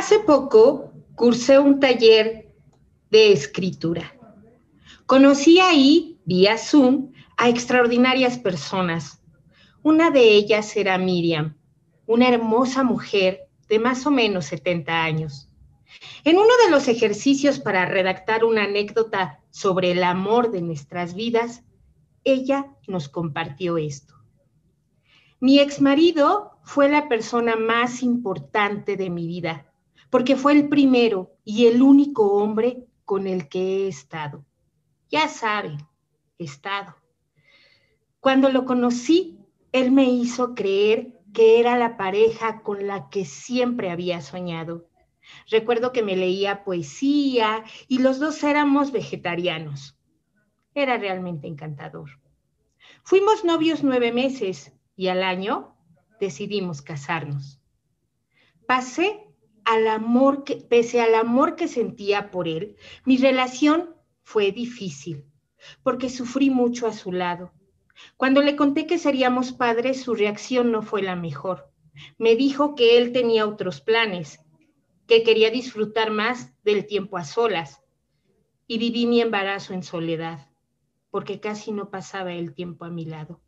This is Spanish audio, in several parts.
Hace poco cursé un taller de escritura. Conocí ahí, vía Zoom, a extraordinarias personas. Una de ellas era Miriam, una hermosa mujer de más o menos 70 años. En uno de los ejercicios para redactar una anécdota sobre el amor de nuestras vidas, ella nos compartió esto. Mi exmarido fue la persona más importante de mi vida, porque fue el primero y el único hombre con el que he estado. Ya saben, estado. Cuando lo conocí, él me hizo creer que era la pareja con la que siempre había soñado. Recuerdo que me leía poesía y los dos éramos vegetarianos. Era realmente encantador. Fuimos novios nueve meses y al año decidimos casarnos. Pasé al amor que, pese al amor que sentía por él, mi relación fue difícil, porque sufrí mucho a su lado. Cuando le conté que seríamos padres, su reacción no fue la mejor. Me dijo que él tenía otros planes, que quería disfrutar más del tiempo a solas. Y viví mi embarazo en soledad, porque casi no pasaba el tiempo a mi lado.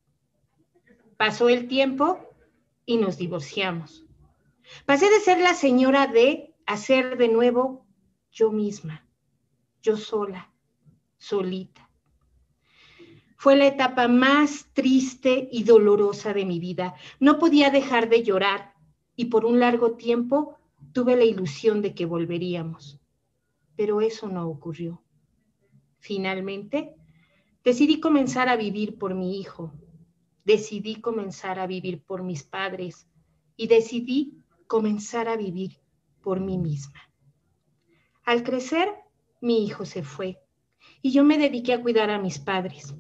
Pasó el tiempo y nos divorciamos. Pasé de ser la señora de a ser de nuevo yo misma, yo sola, solita. Fue la etapa más triste y dolorosa de mi vida. No podía dejar de llorar y por un largo tiempo tuve la ilusión de que volveríamos. Pero eso no ocurrió. Finalmente, decidí comenzar a vivir por mi hijo, decidí comenzar a vivir por mis padres y decidí comenzar a vivir por mí misma. Al crecer, mi hijo se fue y yo me dediqué a cuidar a mis padres.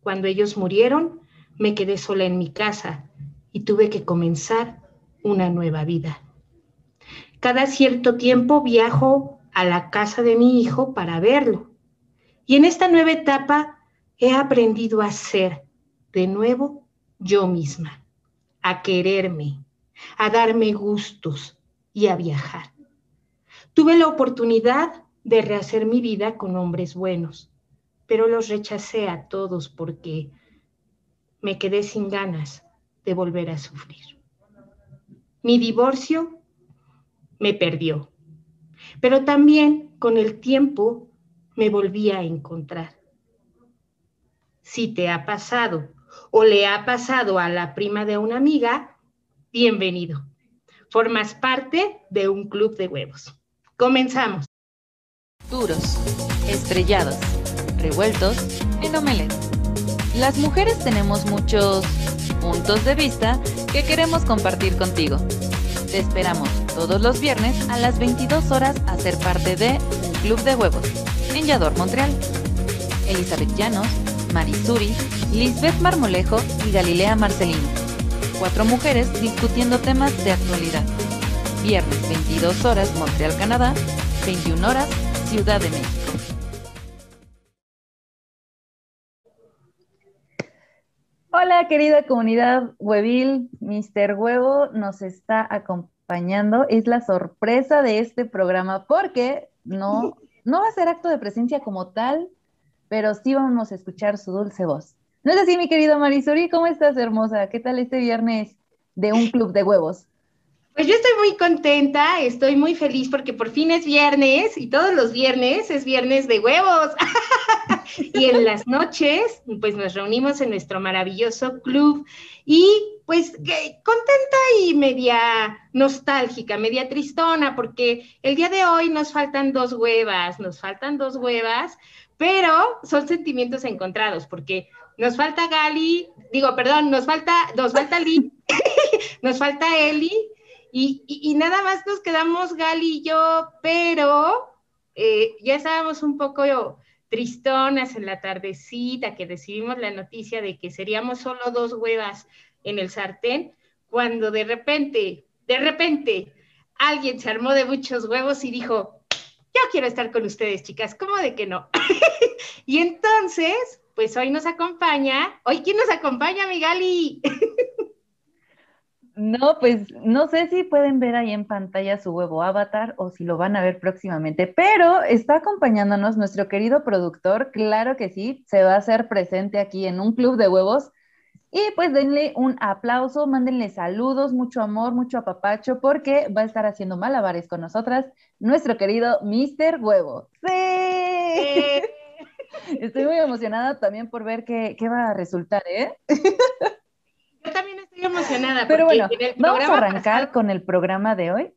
Cuando ellos murieron, me quedé sola en mi casa y tuve que comenzar una nueva vida. Cada cierto tiempo viajo a la casa de mi hijo para verlo. Y en esta nueva etapa he aprendido a ser de nuevo yo misma, a quererme, a darme gustos y a viajar. Tuve la oportunidad de rehacer mi vida con hombres buenos, pero los rechacé a todos porque me quedé sin ganas de volver a sufrir. Mi divorcio me perdió, pero también con el tiempo me volví a encontrar. Si te ha pasado o le ha pasado a la prima de una amiga, bienvenido. Formas parte de un club de huevos. Comenzamos. Duros, estrellados, revueltos en omelette. Las mujeres tenemos muchos puntos de vista que queremos compartir contigo. Te esperamos todos los viernes a las 22 horas a ser parte de un club de huevos en Yador, Montreal. Elizabeth Llanos, Marisuri, Lisbeth Marmolejo y Galilea Marcelino. Cuatro mujeres discutiendo temas de actualidad. Viernes 22 horas Montreal, Canadá, 21 horas Ciudad de México. Hola, querida comunidad huevil, Mr. Huevo nos está acompañando. Es la sorpresa de este programa porque no, no va a ser acto de presencia como tal, pero sí vamos a escuchar su dulce voz. ¿No es así, mi querido Marisuri? ¿Cómo estás, hermosa? ¿Qué tal este viernes de un club de huevos? Pues yo estoy muy contenta, estoy muy feliz porque por fin es viernes y todos los viernes es viernes de huevos. y en las noches, pues nos reunimos en nuestro maravilloso club y pues contenta y media nostálgica, media tristona, porque el día de hoy nos faltan dos huevas, nos faltan dos huevas, pero son sentimientos encontrados, porque nos falta Gali, digo, perdón, nos falta, nos falta Lee, nos falta Eli y, nada más nos quedamos Gali y yo, pero eh, ya estábamos un poco tristonas en la tardecita que recibimos la noticia de que seríamos solo dos huevas en el sartén, cuando de repente, de repente, alguien se armó de muchos huevos y dijo, yo quiero estar con ustedes, chicas, ¿cómo de que no? y entonces, pues hoy nos acompaña, hoy quién nos acompaña, mi Gali. No, pues no sé si pueden ver ahí en pantalla su huevo avatar o si lo van a ver próximamente, pero está acompañándonos nuestro querido productor, claro que sí, se va a hacer presente aquí en un club de huevos. Y pues denle un aplauso, mándenle saludos, mucho amor, mucho apapacho, porque va a estar haciendo malabares con nosotras nuestro querido Mr. Huevo. ¡Sí! Estoy muy emocionada también por ver qué, qué va a resultar, ¿eh? Yo también estoy emocionada. Pero bueno, vamos a arrancar con el programa de hoy.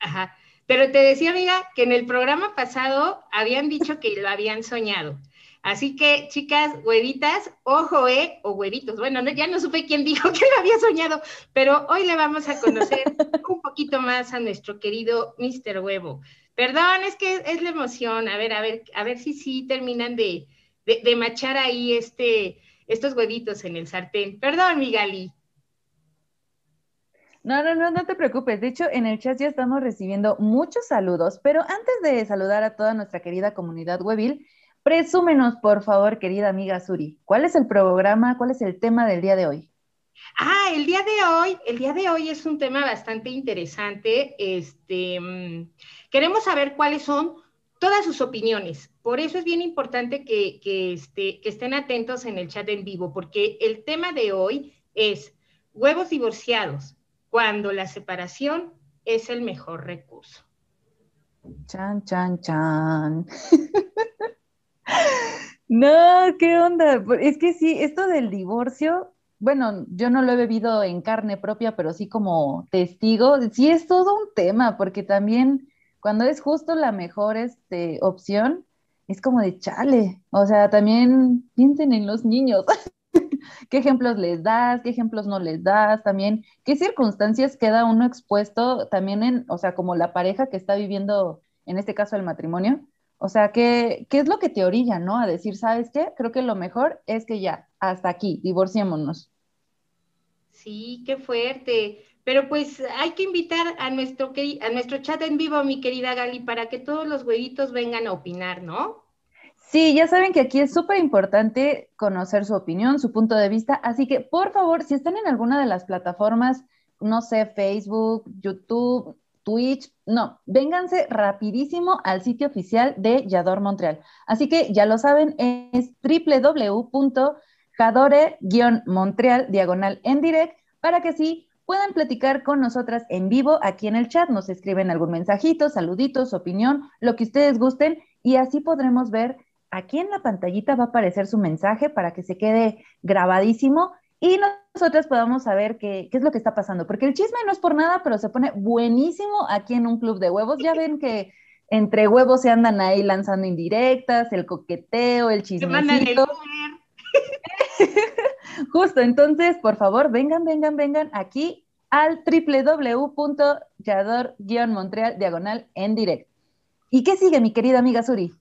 Ajá. Pero te decía, amiga, que en el programa pasado habían dicho que lo habían soñado. Así que, chicas, huevitas, ojo, ¿eh? O huevitos. Bueno, ya no supe quién dijo que lo había soñado, pero hoy le vamos a conocer un poquito más a nuestro querido Mr. Huevo. Perdón, es que es la emoción. A ver, a ver, a ver si sí terminan de, de, de machar ahí este, estos huevitos en el sartén. Perdón, mi Gali. No, no, no, no te preocupes. De hecho, en el chat ya estamos recibiendo muchos saludos, pero antes de saludar a toda nuestra querida comunidad webil, presúmenos, por favor, querida amiga Suri, ¿cuál es el programa, cuál es el tema del día de hoy? Ah, el día de hoy, el día de hoy es un tema bastante interesante. Este, mm, queremos saber cuáles son todas sus opiniones. Por eso es bien importante que, este, que estén atentos en el chat en vivo, porque el tema de hoy es huevos divorciados, cuando la separación es el mejor recurso. Chan, chan, chan. no, ¿qué onda? Es que sí, esto del divorcio, bueno, yo no lo he bebido en carne propia, pero sí como testigo, sí es todo un tema, porque también cuando es justo la mejor este, opción, es como de chale. O sea, también piensen en los niños. ¿Qué ejemplos les das? ¿Qué ejemplos no les das? También, ¿qué circunstancias queda uno expuesto también en, o sea, como la pareja que está viviendo, en este caso, el matrimonio? O sea, ¿qué, qué es lo que te orilla, no? A decir, ¿sabes qué? Creo que lo mejor es que ya, hasta aquí, divorciémonos. Sí, qué fuerte. Pero pues hay que invitar a nuestro, a nuestro chat en vivo, mi querida Gali, para que todos los huevitos vengan a opinar, ¿no? Sí, ya saben que aquí es súper importante conocer su opinión, su punto de vista, así que por favor, si están en alguna de las plataformas, no sé, Facebook, YouTube, Twitch, no, vénganse rapidísimo al sitio oficial de Yador Montreal. Así que ya lo saben, es www.jadore-montreal diagonal en direct para que sí puedan platicar con nosotras en vivo aquí en el chat, nos escriben algún mensajito, saluditos, opinión, lo que ustedes gusten y así podremos ver aquí en la pantallita va a aparecer su mensaje para que se quede grabadísimo y nosotras podamos saber qué, qué, es lo que está pasando, porque el chisme no es por nada, pero se pone buenísimo aquí en un club de huevos. Ya ven que entre huevos se andan ahí lanzando indirectas, el coqueteo, el chismecito. Justo, entonces, por favor, vengan, vengan, vengan aquí al www.yador-montreal diagonal en direct. ¿Y qué sigue, mi querida amiga Suri?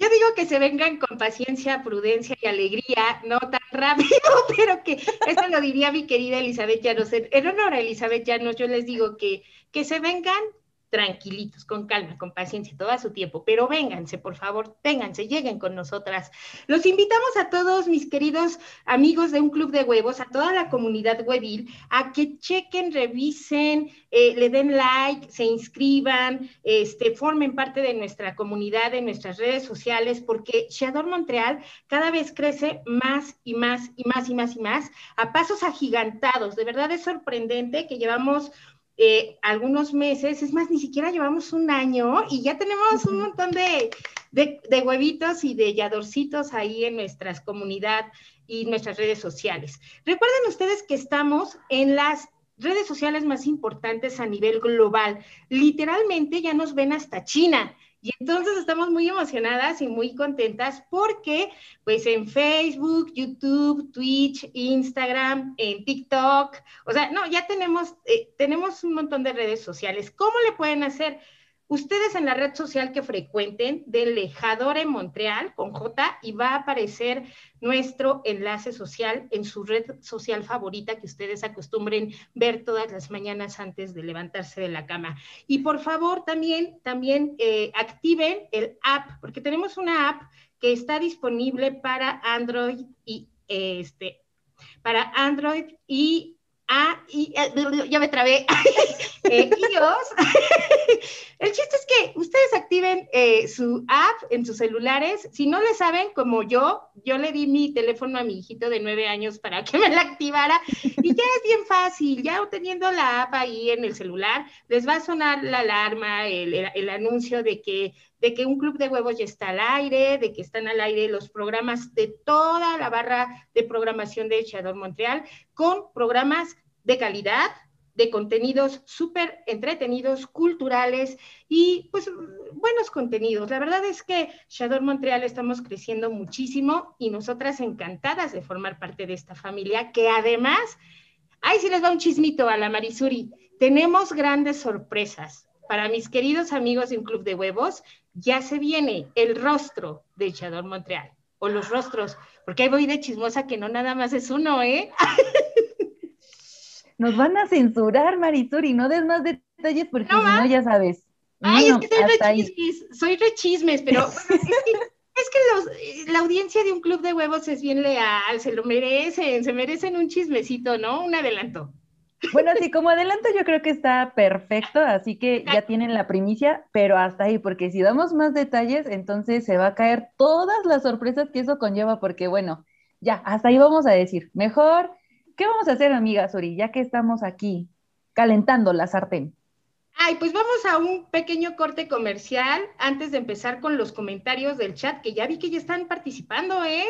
Yo digo que se vengan con paciencia, prudencia y alegría, no tan rápido, pero que eso lo diría mi querida Elizabeth Llanos. En honor a Elizabeth Llanos, yo les digo que, que se vengan tranquilitos, con calma, con paciencia, todo a su tiempo, pero vénganse, por favor, vénganse, lleguen con nosotras. Los invitamos a todos mis queridos amigos de un club de huevos, a toda la comunidad huevil, a que chequen, revisen, eh, le den like, se inscriban, este, formen parte de nuestra comunidad, de nuestras redes sociales, porque Shador Montreal cada vez crece más y más y más y más y más, a pasos agigantados. De verdad es sorprendente que llevamos eh, algunos meses, es más, ni siquiera llevamos un año y ya tenemos un montón de, de, huevitos y de yadorcitos ahí en nuestras comunidad y nuestras redes sociales. Recuerden ustedes que estamos en las redes sociales más importantes a nivel global. Literalmente ya nos ven hasta China. Y entonces estamos muy emocionadas y muy contentas porque pues en Facebook, YouTube, Twitch, Instagram, en TikTok, o sea, no, ya tenemos, eh, tenemos un montón de redes sociales. ¿Cómo le pueden hacer? Ustedes en la red social que frecuenten, denle Jadore Montreal con J y va a aparecer nuestro enlace social en su red social favorita que ustedes acostumbren ver todas las mañanas antes de levantarse de la cama. Y por favor también, también eh, activen el app, porque tenemos una app que está disponible para Android y este, para Android y Ah, y eh, ya me trabé. eh, El chiste es que ustedes activen eh, su app en sus celulares. Si no le saben, como yo, yo le di mi teléfono a mi hijito de nueve años para que me la activara. Y ya es bien fácil, ya teniendo la app ahí en el celular, les va a sonar la alarma, el anuncio de que de que un club de huevos ya está al aire, de que están al aire los programas de toda la barra de programación de Echador Montreal, con programas de calidad, de contenidos súper entretenidos, culturales y pues buenos contenidos. La verdad es que Shador Montreal estamos creciendo muchísimo y nosotras encantadas de formar parte de esta familia que además, ay, si les va un chismito a la Marisuri, tenemos grandes sorpresas. Para mis queridos amigos de un club de huevos, ya se viene el rostro de Echador Montreal, o los rostros, porque ahí voy de chismosa que no nada más es uno, ¿eh? Nos van a censurar, Marisuri, no des más detalles porque si no, ya sabes. Ay, es que soy rechismes, soy rechismes, pero es que, la audiencia de un club de huevos es bien leal, se lo merecen, se merecen un chismecito, ¿no? Un adelanto. Bueno, sí, como adelanto yo creo que está perfecto, así que ya tienen la primicia, pero hasta ahí, porque si damos más detalles, entonces se va a caer todas las sorpresas que eso conlleva, porque bueno, ya, hasta ahí vamos a decir, mejor, ¿qué vamos a hacer, amiga Sori, ya que estamos aquí calentando la sartén? Ay, pues vamos a un pequeño corte comercial antes de empezar con los comentarios del chat, que ya vi que ya están participando, ¿eh?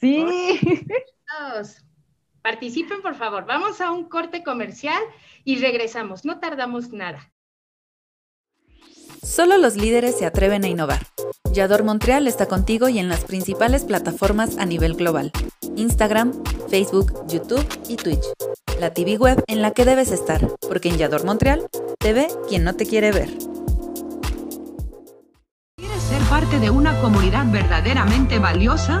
Sí. Participen, por favor. Vamos a un corte comercial y regresamos. No tardamos nada. Solo los líderes se atreven a innovar. Yador Montreal está contigo y en las principales plataformas a nivel global. Instagram, Facebook, YouTube y Twitch. La TV web en la que debes estar, porque en Yador Montreal te ve quien no te quiere ver. ¿Quieres ser parte de una comunidad verdaderamente valiosa?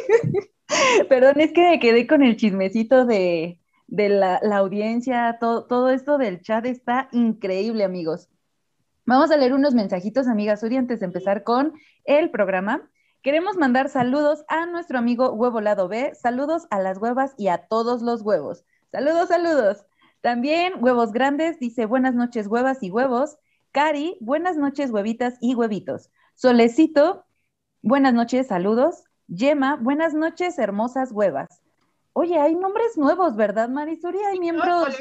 Perdón, es que me quedé con el chismecito de, la, audiencia, todo, todo esto del chat está increíble, amigos. Vamos a leer unos mensajitos, amigas Uri, antes de empezar con el programa. Queremos mandar saludos a nuestro amigo Huevo Lado B, saludos a las huevas y a todos los huevos. Saludos, saludos. También Huevos Grandes dice buenas noches huevas y huevos. Cari, buenas noches huevitas y huevitos. Solecito, buenas noches, saludos. Yema, buenas noches, hermosas huevas. Oye, hay nombres nuevos, ¿verdad, Marisuri? Hay miembros.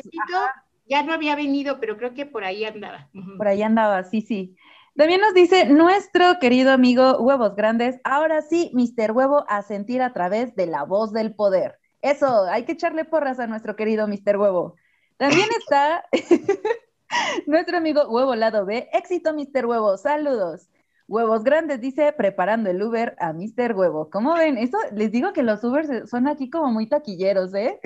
ya no había venido, pero creo que por ahí andaba. Por ahí andaba, sí, sí. También nos dice nuestro querido amigo Huevos Grandes, ahora sí, Mister Huevo a sentir a través de la voz del poder. Eso, hay que echarle porras a nuestro querido Mister Huevo. También está nuestro amigo Huevo Lado B. Éxito, Mister Huevo. Saludos. Huevos grandes, dice, preparando el Uber a Mr. Huevo. ¿Cómo ven? Eso les digo que los Ubers son aquí como muy taquilleros, ¿eh?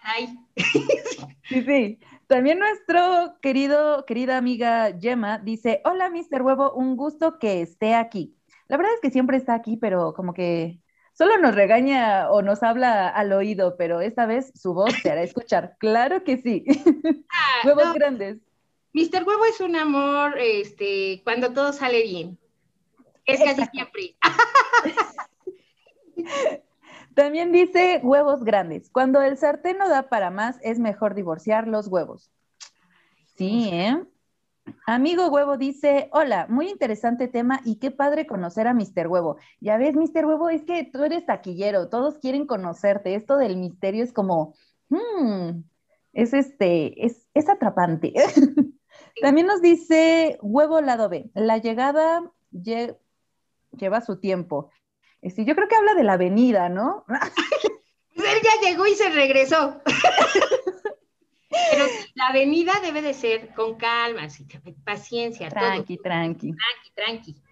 Ay. Sí, sí. También nuestro querido, querida amiga Gemma dice, hola Mr. Huevo, un gusto que esté aquí. La verdad es que siempre está aquí, pero como que solo nos regaña o nos habla al oído, pero esta vez su voz se hará escuchar. Claro que sí. Ah, Huevos no, grandes. Mr. Huevo es un amor este, cuando todo sale bien. Es casi Exacto. siempre. También dice huevos grandes. Cuando el sartén no da para más, es mejor divorciar los huevos. Sí, ¿eh? Amigo Huevo dice, hola, muy interesante tema y qué padre conocer a Mr. Huevo. Ya ves, Mr. Huevo, es que tú eres taquillero, todos quieren conocerte. Esto del misterio es como, hmm, es este, es, es atrapante. También nos dice Huevo Lado B, la llegada lle- lleva su tiempo. Este, yo creo que habla de la avenida, ¿no? Él ya llegó y se regresó. Pero la avenida debe de ser con calma, paciencia, Tranqui, tranqui. Tranqui, tranqui.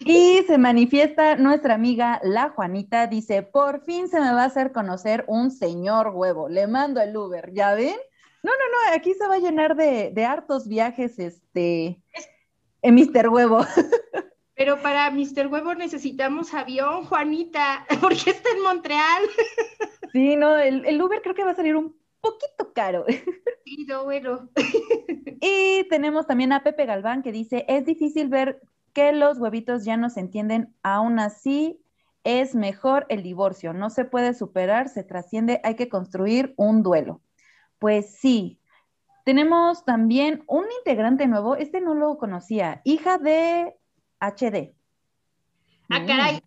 Y se manifiesta nuestra amiga la Juanita, dice, por fin se me va a hacer conocer un señor huevo, le mando el Uber, ¿ya ven? No, no, no, aquí se va a llenar de, de hartos viajes, este, en Mr. Huevo. Pero para Mr. Huevo necesitamos avión, Juanita, porque está en Montreal. Sí, no, el, el Uber creo que va a salir un poquito caro. Sí, no, bueno. Y tenemos también a Pepe Galván que dice, es difícil ver que los huevitos ya no se entienden, aún así es mejor el divorcio, no se puede superar, se trasciende, hay que construir un duelo. Pues sí, tenemos también un integrante nuevo, este no lo conocía, hija de HD. Ah, caray.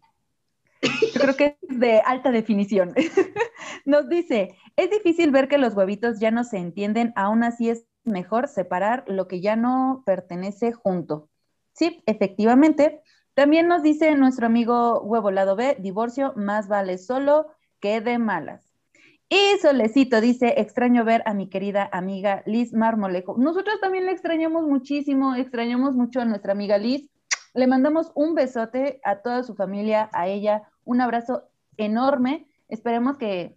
Yo creo que es de alta definición. Nos dice, es difícil ver que los huevitos ya no se entienden, aún así es mejor separar lo que ya no pertenece junto. Sí, efectivamente. También nos dice nuestro amigo Huevo Lado B, divorcio más vale solo que de malas. Y Solecito dice, extraño ver a mi querida amiga Liz Marmolejo. Nosotros también le extrañamos muchísimo, extrañamos mucho a nuestra amiga Liz. Le mandamos un besote a toda su familia, a ella, un abrazo enorme. Esperemos que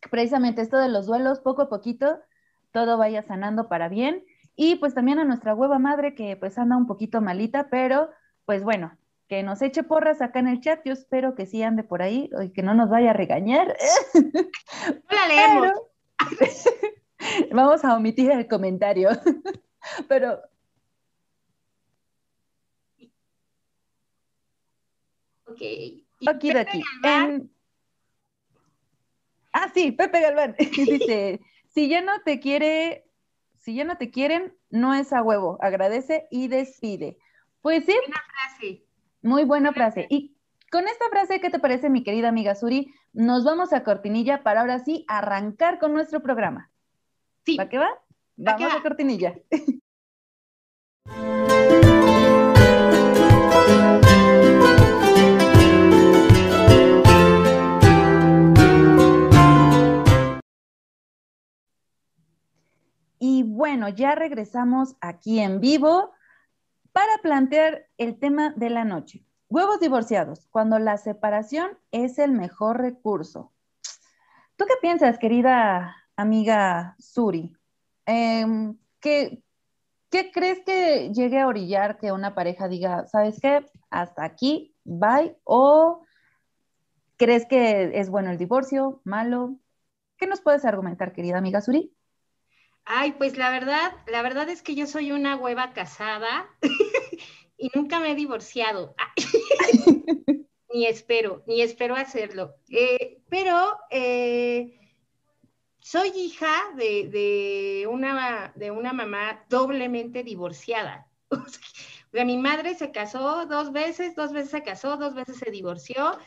que precisamente esto de los duelos, poco a poquito, todo vaya sanando para bien. Y pues también a nuestra hueva madre que pues anda un poquito malita, pero pues bueno, que nos eche porras acá en el chat. Yo espero que sí ande por ahí y que no nos vaya a regañar. No la leemos. Pero- Vamos a omitir el comentario. Pero Ok. Aquí de aquí. En- Ah, sí, Pepe Galván. Dice, si ya no te quiere, si ya no te quieren, no es a huevo. Agradece y despide. Pues sí, frase. Muy buena frase. Y con esta frase, ¿qué te parece, mi querida amiga Suri? Nos vamos a cortinilla para ahora sí arrancar con nuestro programa. Sí. ¿Va que va? Va que Vamos va. a cortinilla. Y bueno, ya regresamos aquí en vivo para plantear el tema de la noche. Huevos divorciados, cuando la separación es el mejor recurso. ¿Tú qué piensas, querida amiga Suri? Em, ¿qué, qué crees que llegue a orillar que una pareja diga, ¿sabes qué? Hasta aquí, bye. ¿O crees que es bueno el divorcio, malo? ¿Qué nos puedes argumentar, querida amiga Suri? Ay, pues la verdad, la verdad es que yo soy una hueva casada y nunca me he divorciado. ni espero, ni espero hacerlo. Eh, pero eh, soy hija de, una, de una mamá doblemente divorciada. Mi madre se casó dos veces, dos veces se casó, dos veces se divorció.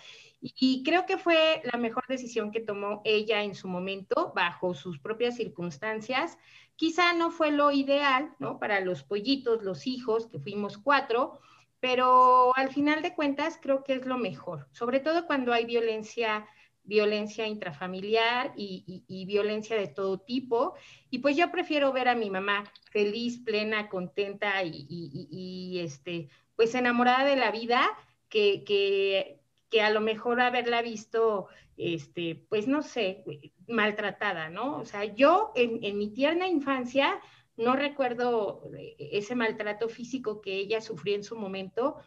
Y creo que fue la mejor decisión que tomó ella en su momento, bajo sus propias circunstancias. Quizá no fue lo ideal, ¿no? Para los pollitos, los hijos, que fuimos cuatro, pero al final de cuentas creo que es lo mejor, sobre todo cuando hay violencia violencia intrafamiliar y, violencia de todo tipo. Y pues yo prefiero ver a mi mamá feliz, plena, contenta y, este, pues enamorada de la vida que, que, a lo mejor haberla visto, este, pues no sé, maltratada, ¿no? O sea, yo en, mi tierna infancia no recuerdo ese maltrato físico que ella sufrió en su momento,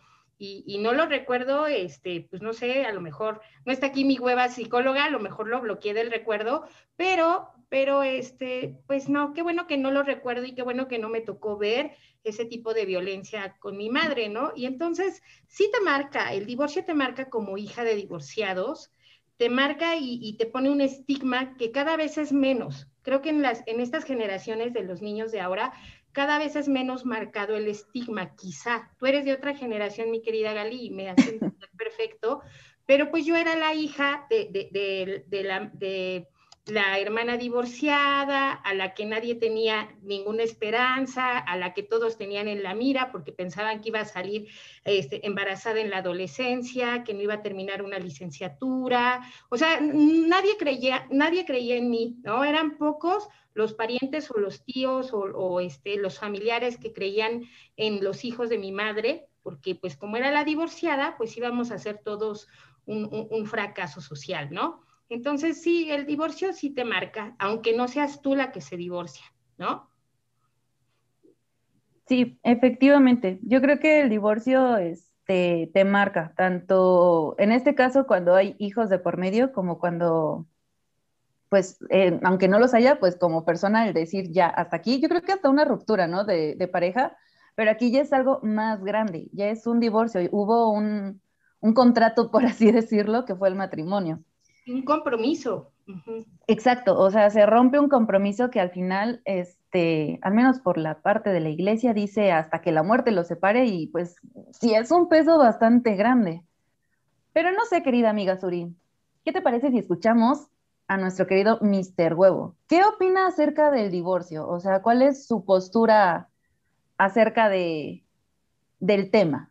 y, no lo recuerdo, este, pues no sé, a lo mejor no está aquí mi hueva psicóloga, a lo mejor lo bloqueé del recuerdo, pero, pero este, pues no, qué bueno que no lo recuerdo y qué bueno que no me tocó ver ese tipo de violencia con mi madre, ¿no? Y entonces sí te marca, el divorcio te marca como hija de divorciados, te marca y, y te pone un estigma que cada vez es menos. Creo que en, las, en estas generaciones de los niños de ahora cada vez es menos marcado el estigma, quizá. Tú eres de otra generación, mi querida Gali, y me hace perfecto, pero pues yo era la hija de, de, de, la, de la hermana divorciada, a la que nadie tenía ninguna esperanza, a la que todos tenían en la mira porque pensaban que iba a salir este, embarazada en la adolescencia, que no iba a terminar una licenciatura. O sea, nadie creía, nadie creía en mí, ¿no? Eran pocos los parientes o los tíos o, este, los familiares que creían en los hijos de mi madre, porque pues como era la divorciada, pues íbamos a ser todos un, fracaso social, ¿no? Entonces sí, el divorcio sí te marca, aunque no seas tú la que se divorcia, ¿no? Sí, efectivamente. Yo creo que el divorcio este, te marca, tanto en este caso cuando hay hijos de por medio como cuando pues, eh, aunque no los haya, pues como persona el decir ya hasta aquí, yo creo que hasta una ruptura, ¿no? De, pareja, pero aquí ya es algo más grande, ya es un divorcio, hubo un, contrato, por así decirlo, que fue el matrimonio. Un compromiso. Exacto, o sea, se rompe un compromiso que al final, este, al menos por la parte de la iglesia, dice hasta que la muerte los separe y pues sí es un peso bastante grande. Pero no sé, querida amiga Suri, ¿qué te parece si escuchamos a nuestro querido Mr. Huevo. ¿Qué opina acerca del divorcio? O sea, ¿cuál es su postura acerca de, del tema?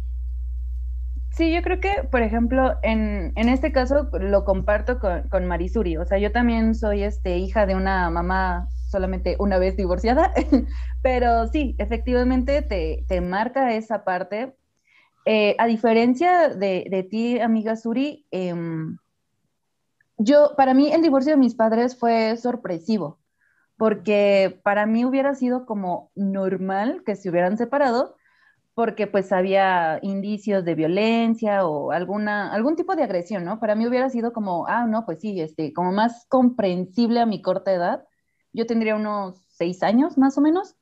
yo creo que, por ejemplo, en, este caso lo comparto con, Marisuri. O sea, yo también soy este, hija de una mamá solamente una vez divorciada, pero sí, efectivamente te, marca esa parte. Eh, a diferencia de, ti, amiga Suri, em, yo, para mí el divorcio de mis padres fue sorpresivo, porque para mí hubiera sido como normal que se hubieran separado, porque pues había indicios de violencia o alguna, algún tipo de agresión, ¿no? Para mí hubiera sido como, ah, no, pues sí, este, como más comprensible a mi corta edad. Yo tendría unos seis años más o menos.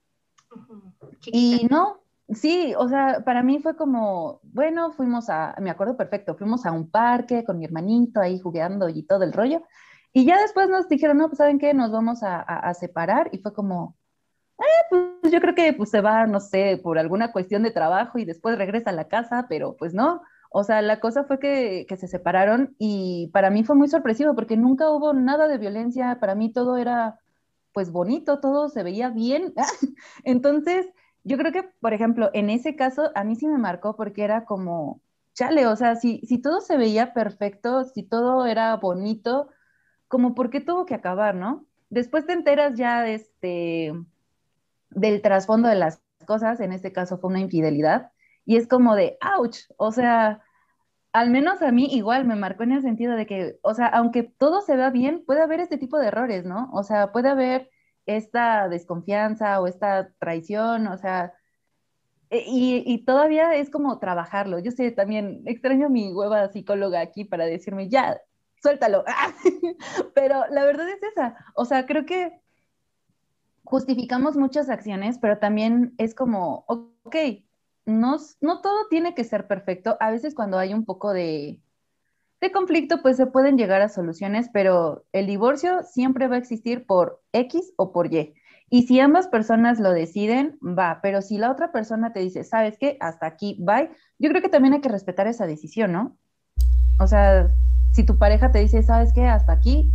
Y no, sí, o sea, para mí fue como, bueno, fuimos a, me acuerdo perfecto, fuimos a un parque con mi hermanito ahí jugando y todo el rollo. Y ya después nos dijeron, no, pues saben qué, nos vamos a, a separar. Y fue como, eh, pues yo creo que pues, se va, no sé, por alguna cuestión de trabajo y después regresa a la casa, pero pues no. O sea, la cosa fue que, que, se separaron y para mí fue muy sorpresivo porque nunca hubo nada de violencia, para mí todo era pues bonito, todo se veía bien. Entonces, yo creo que, por ejemplo, en ese caso a mí sí me marcó porque era como, chale, o sea, si, si todo se veía perfecto, si todo era bonito, como por qué tuvo que acabar, ¿no? Después te enteras ya, este, del trasfondo de las cosas, en este caso fue una infidelidad, y es como de, ouch, o sea, al menos a mí igual me marcó en el sentido de que, o sea, aunque todo se vea bien, puede haber este tipo de errores, ¿no? O sea, puede haber esta desconfianza o esta traición, o sea, e, y, y, todavía es como trabajarlo. Yo sé, también extraño a mi hueva psicóloga aquí para decirme, ya, suéltalo. Pero la verdad es esa. O sea, creo que justificamos muchas acciones, pero también es como, ok, no, no todo tiene que ser perfecto. A veces cuando hay un poco de, de conflicto, pues se pueden llegar a soluciones, pero el divorcio siempre va a existir por X o por Y. Y si ambas personas lo deciden, va, pero si la otra persona te dice, ¿sabes qué? Hasta aquí, bye, yo creo que también hay que respetar esa decisión, ¿no? O sea, si tu pareja te dice, ¿sabes qué? Hasta aquí,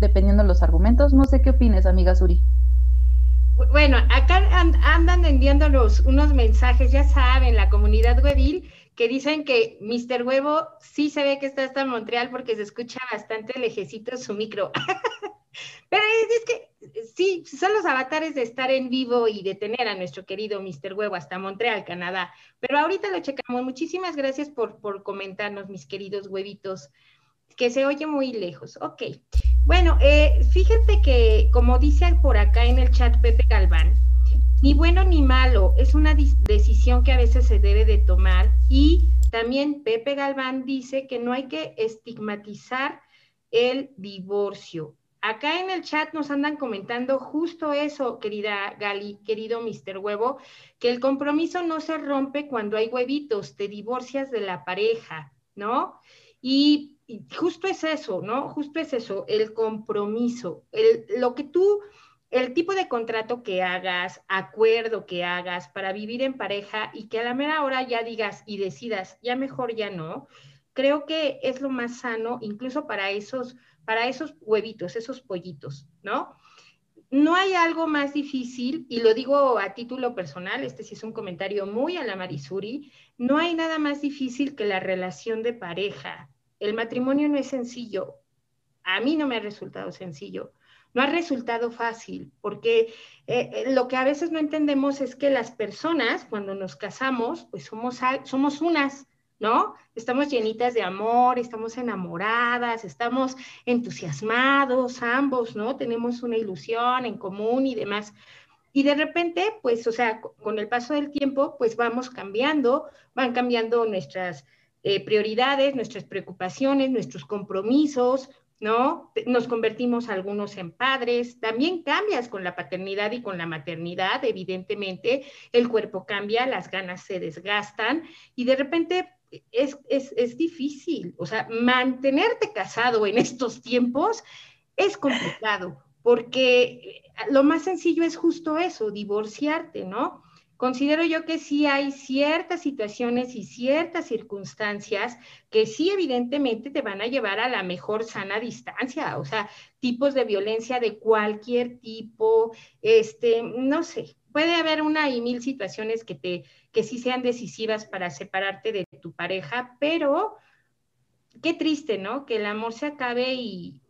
dependiendo de los argumentos, no sé qué opines, amiga Suri. Bueno, acá andan enviándonos unos mensajes, ya saben, la comunidad huevil, que dicen que Mr. Huevo sí se ve que está hasta Montreal porque se escucha bastante lejecito su micro. Pero es, que sí, son los avatares de estar en vivo y de tener a nuestro querido Mr. Huevo hasta Montreal, Canadá. Pero ahorita lo checamos. Muchísimas gracias por, por comentarnos, mis queridos huevitos, que se oye muy lejos. Ok. Bueno, eh, fíjate que, como dice por acá en el chat Pepe Galván, ni bueno ni malo, es una decisión que a veces se debe de tomar y también Pepe Galván dice que no hay que estigmatizar el divorcio. Acá en el chat nos andan comentando justo eso, querida Gali, querido Mr. Huevo, que el compromiso no se rompe cuando hay huevitos, te divorcias de la pareja, ¿no? Y, justo es eso, ¿no? Justo es eso, el compromiso, el, lo que tú, el tipo de contrato que hagas, acuerdo que hagas para vivir en pareja y que a la mera hora ya digas y decidas, ya mejor ya no, creo que es lo más sano, incluso para esos para esos huevitos, esos pollitos, ¿no? No hay algo más difícil, y lo digo a título personal, este sí es un comentario muy a la Marisuri, no hay nada más difícil que la relación de pareja. El matrimonio no es sencillo. A mí no me ha resultado sencillo. No ha resultado fácil, porque eh, eh, lo que a veces no entendemos es que las personas, cuando nos casamos, pues somos, somos unas, ¿no? Estamos llenitas de amor, estamos enamoradas, estamos entusiasmados ambos, ¿no? Tenemos una ilusión en común y demás. Y de repente, pues, o sea, con el paso del tiempo, pues vamos cambiando, van cambiando nuestras eh, prioridades, nuestras preocupaciones, nuestros compromisos, ¿no? Nos convertimos algunos en padres, también cambias con la paternidad y con la maternidad, evidentemente, el cuerpo cambia, las ganas se desgastan y de repente es, es, difícil, o sea, mantenerte casado en estos tiempos es complicado, porque lo más sencillo es justo eso, divorciarte, ¿no? Considero yo que sí hay ciertas situaciones y ciertas circunstancias que sí evidentemente te van a llevar a la mejor sana distancia, o sea, tipos de violencia de cualquier tipo, este, no sé, puede haber una y mil situaciones que te que sí sean decisivas para separarte de tu pareja, pero qué triste, ¿no? Que el amor se acabe y,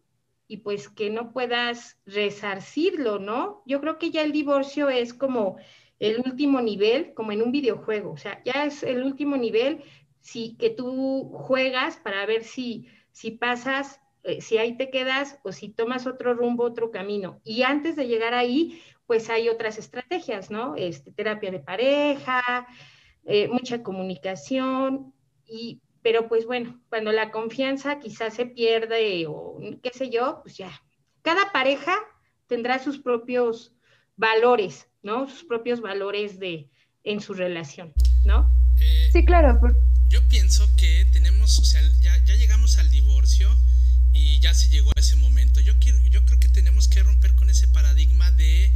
y pues que no puedas resarcirlo, ¿no? Yo creo que ya el divorcio es como el último nivel, como en un videojuego, o sea, ya es el último nivel si, que tú juegas para ver si, si pasas, eh, si ahí te quedas o si tomas otro rumbo, otro camino. Y antes de llegar ahí, pues hay otras estrategias, ¿no? Este, terapia de pareja, eh, mucha comunicación, y, pero pues bueno, cuando la confianza quizás se pierde o qué sé yo, pues ya, cada pareja tendrá sus propios valores, ¿no? Sus propios valores de, en su relación, ¿no? Eh, sí, claro. Yo pienso que tenemos, o sea, ya, ya llegamos al divorcio y ya se llegó a ese momento. Yo, quiero, yo creo que tenemos que romper con ese paradigma de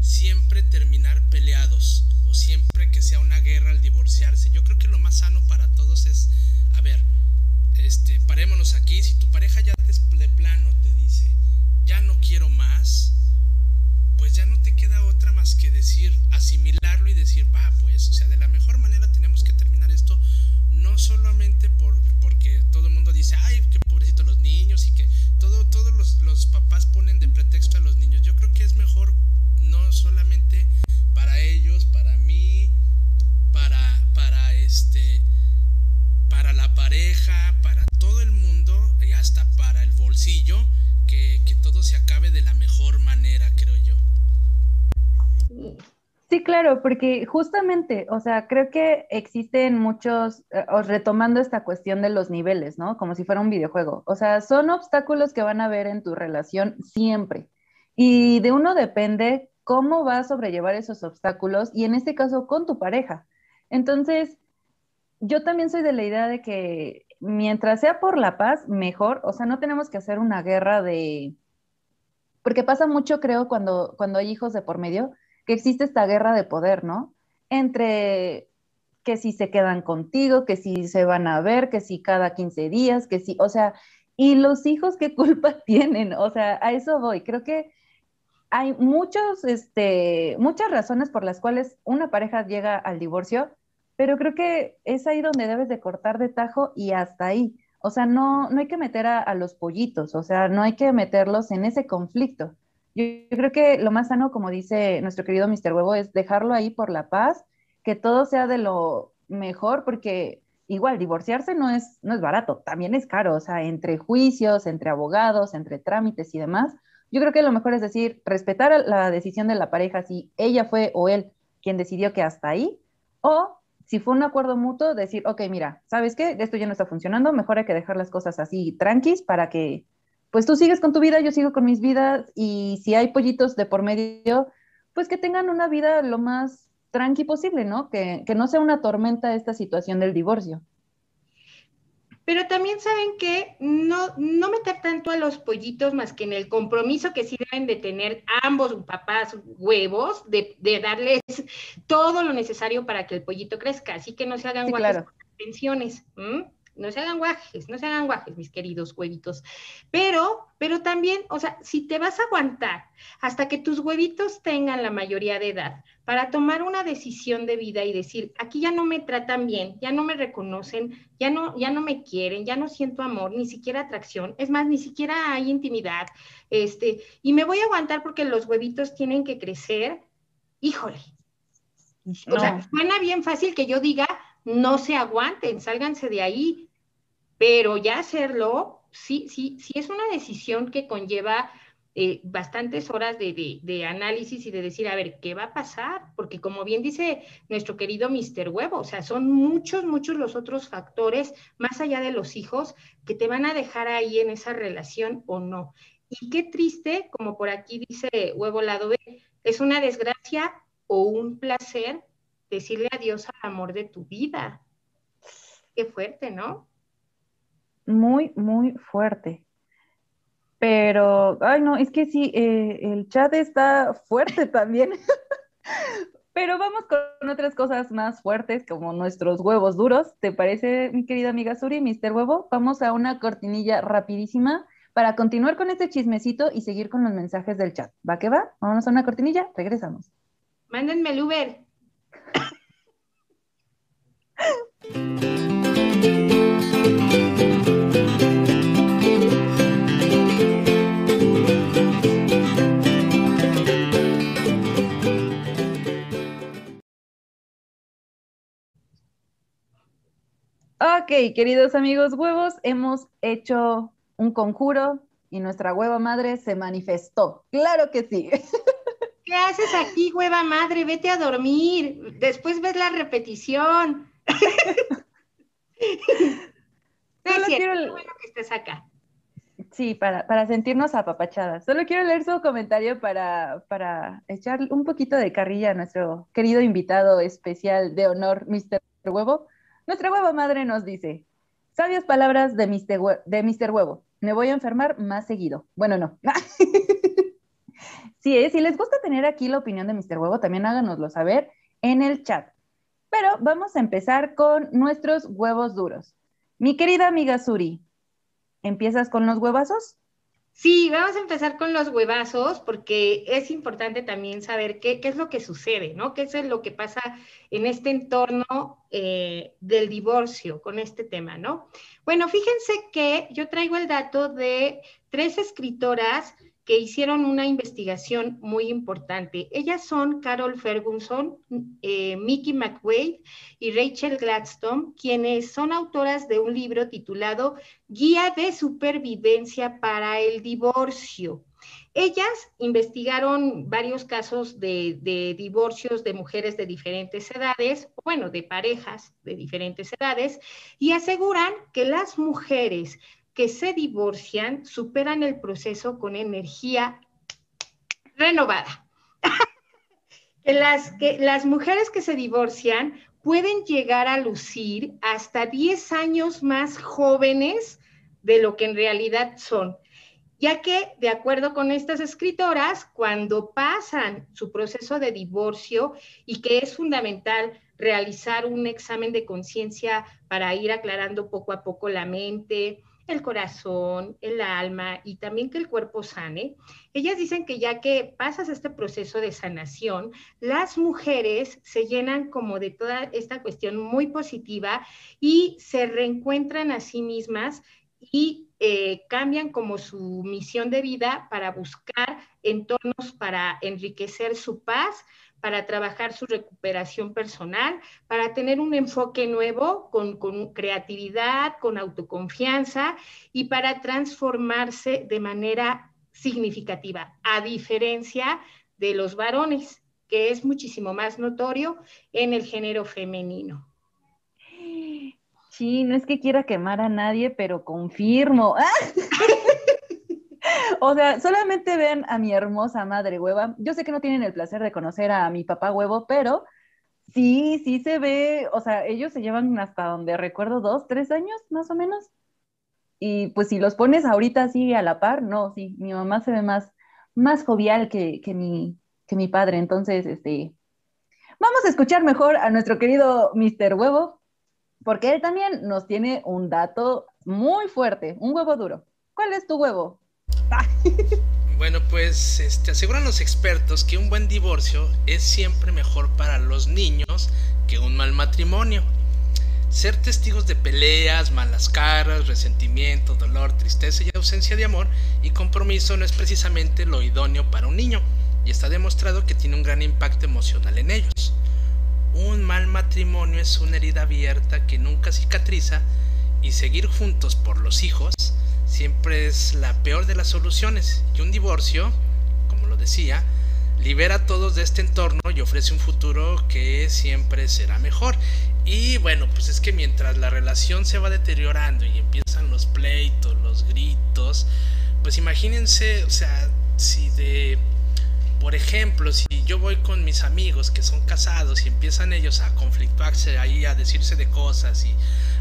siempre terminar peleados o siempre que sea una guerra al divorciarse. Yo creo que lo más sano para todos es, a ver, este, parémonos aquí, si tu pareja ya de plano te dice, ya no quiero más, pues ya no te que decir, asimilarlo y decir, va, pues, o sea, de la mejor manera tenemos que terminar esto, no solamente por, porque todo el mundo dice, ay, qué Sí, claro, porque justamente, o sea, creo que existen muchos, eh, retomando esta cuestión de los niveles, ¿no? Como si fuera un videojuego. O sea, son obstáculos que van a haber en tu relación siempre. Y de uno depende cómo vas a sobrellevar esos obstáculos y en este caso con tu pareja. Entonces, yo también soy de la idea de que mientras sea por la paz, mejor. O sea, no tenemos que hacer una guerra de... Porque pasa mucho, creo, cuando, cuando hay hijos de por medio, que existe esta guerra de poder, ¿no? Entre que si se quedan contigo, que si se van a ver, que si cada 15 días, que si, o sea, y los hijos qué culpa tienen, o sea, a eso voy. Creo que hay muchos, este, muchas razones por las cuales una pareja llega al divorcio, pero creo que es ahí donde debes de cortar de tajo y hasta ahí. O sea, no, no hay que meter a, los pollitos, o sea, no hay que meterlos en ese conflicto. Yo, creo que lo más sano, como dice nuestro querido Mr. Huevo, es dejarlo ahí por la paz, que todo sea de lo mejor, porque igual divorciarse no es, no es barato, también es caro, o sea, entre juicios, entre abogados, entre trámites y demás. Yo creo que lo mejor es decir, respetar la decisión de la pareja, si ella fue o él quien decidió que hasta ahí, o si fue un acuerdo mutuo, decir, ok, mira, ¿sabes qué? Esto ya no está funcionando, mejor hay que dejar las cosas así tranquis para que, pues tú sigues con tu vida, yo sigo con mis vidas, y si hay pollitos de por medio, pues que tengan una vida lo más tranqui posible, ¿no? Que, que no sea una tormenta esta situación del divorcio pero también saben que no, no meter tanto a los pollitos más que en el compromiso que sí deben de tener ambos papás huevos, de, darles todo lo necesario para que el pollito crezca, así que no se hagan sí, pensiones. No se hagan guajes, no se hagan guajes, mis queridos huevitos. Pero, pero también, o sea, si te vas a aguantar hasta que tus huevitos tengan la mayoría de edad para tomar una decisión de vida y decir, aquí ya no me tratan bien, ya no me reconocen, ya no, ya no me quieren, ya no siento amor, ni siquiera atracción, es más, ni siquiera hay intimidad, este, y me voy a aguantar porque los huevitos tienen que crecer, híjole. O sea, suena bien fácil que yo diga, no se aguanten, sálganse de ahí, pero ya hacerlo, sí, sí, sí es una decisión que conlleva eh, bastantes horas de, análisis y de decir, a ver, ¿qué va a pasar? Porque como bien dice nuestro querido Mr. Huevo, o sea, son muchos, muchos los otros factores, más allá de los hijos, que te van a dejar ahí en esa relación o no. Y qué triste, como por aquí dice Huevo Lado B, es una desgracia o un placer decirle adiós al amor de tu vida. Qué fuerte, ¿no? muy, muy fuerte. Pero, ay, no, es que sí, eh, el chat está fuerte también. Pero vamos con otras cosas más fuertes, como nuestros huevos duros. ¿Te parece, mi querida amiga Suri, Mister Huevo? Vamos a una cortinilla rapidísima para continuar con este chismecito y seguir con los mensajes del chat. ¿Va que va? Vamos a una cortinilla, regresamos. Mándenme el Uber. Ok, queridos amigos huevos, hemos hecho un conjuro y nuestra hueva madre se manifestó. Claro que sí. ¿Qué haces aquí, hueva madre? Vete a dormir. Después ves la repetición. Solo quiero... bueno que estés acá. Sí, para, para, sentirnos apapachadas. Solo quiero leer su comentario para, para echar un poquito de carrilla a nuestro querido invitado especial de honor, Mr. Huevo. Nuestra hueva madre nos dice, sabias palabras de Mr. de Mr. Huevo, me voy a enfermar más seguido. Bueno, no. sí, ¿eh? si les gusta tener aquí la opinión de Mr. Huevo, también háganoslo saber en el chat. Pero vamos a empezar con nuestros huevos duros. Mi querida amiga Suri, ¿empiezas con los huevazos? Sí, vamos a empezar con los huevazos porque es importante también saber qué, es lo que sucede, ¿no? ¿Qué es lo que pasa en este entorno eh, del divorcio con este tema, ¿no? Bueno, fíjense que yo traigo el dato de tres escritoras que hicieron una investigación muy importante. Ellas son Carol Ferguson, eh, Mickey McWade y Rachel Gladstone, quienes son autoras de un libro titulado Guía de Supervivencia para el Divorcio. Ellas investigaron varios casos de, de, divorcios de mujeres de diferentes edades, bueno, de parejas de diferentes edades, y aseguran que las mujeres que se divorcian superan el proceso con energía renovada. las, que las mujeres que se divorcian pueden llegar a lucir hasta 10 años más jóvenes de lo que en realidad son, ya que, de acuerdo con estas escritoras, cuando pasan su proceso de divorcio y que es fundamental realizar un examen de conciencia para ir aclarando poco a poco la mente, el corazón, el alma y también que el cuerpo sane. Ellas dicen que ya que pasas este proceso de sanación, las mujeres se llenan como de toda esta cuestión muy positiva y se reencuentran a sí mismas y eh, cambian como su misión de vida para buscar entornos para enriquecer su paz, para trabajar su recuperación personal, para tener un enfoque nuevo con, creatividad, con autoconfianza y para transformarse de manera significativa, a diferencia de los varones, que es muchísimo más notorio en el género femenino. Sí, no es que quiera quemar a nadie, pero confirmo. O sea, solamente ven a mi hermosa madre hueva. Yo sé que no tienen el placer de conocer a mi papá huevo, pero sí, sí se ve, o sea, ellos se llevan hasta donde recuerdo dos, tres años más o menos. Y pues si los pones ahorita así a la par, no, sí, mi mamá se ve más, más jovial que, que, mi, que mi padre. Entonces, este, vamos a escuchar mejor a nuestro querido Mr. Huevo, porque él también nos tiene un dato muy fuerte, un huevo duro. ¿Cuál es tu huevo? Bueno, pues este, aseguran los expertos que un buen divorcio es siempre mejor para los niños que un mal matrimonio. Ser testigos de peleas, malas caras, resentimiento, dolor, tristeza y ausencia de amor y compromiso no es precisamente lo idóneo para un niño y está demostrado que tiene un gran impacto emocional en ellos. Un mal matrimonio es una herida abierta que nunca cicatriza y seguir juntos por los hijos siempre es la peor de las soluciones. Y un divorcio, como lo decía, libera a todos de este entorno y ofrece un futuro que siempre será mejor. Y bueno, pues es que mientras la relación se va deteriorando y empiezan los pleitos, los gritos, pues imagínense, o sea, si de, por ejemplo, si yo voy con mis amigos que son casados y empiezan ellos a conflictuarse ahí, a decirse de cosas y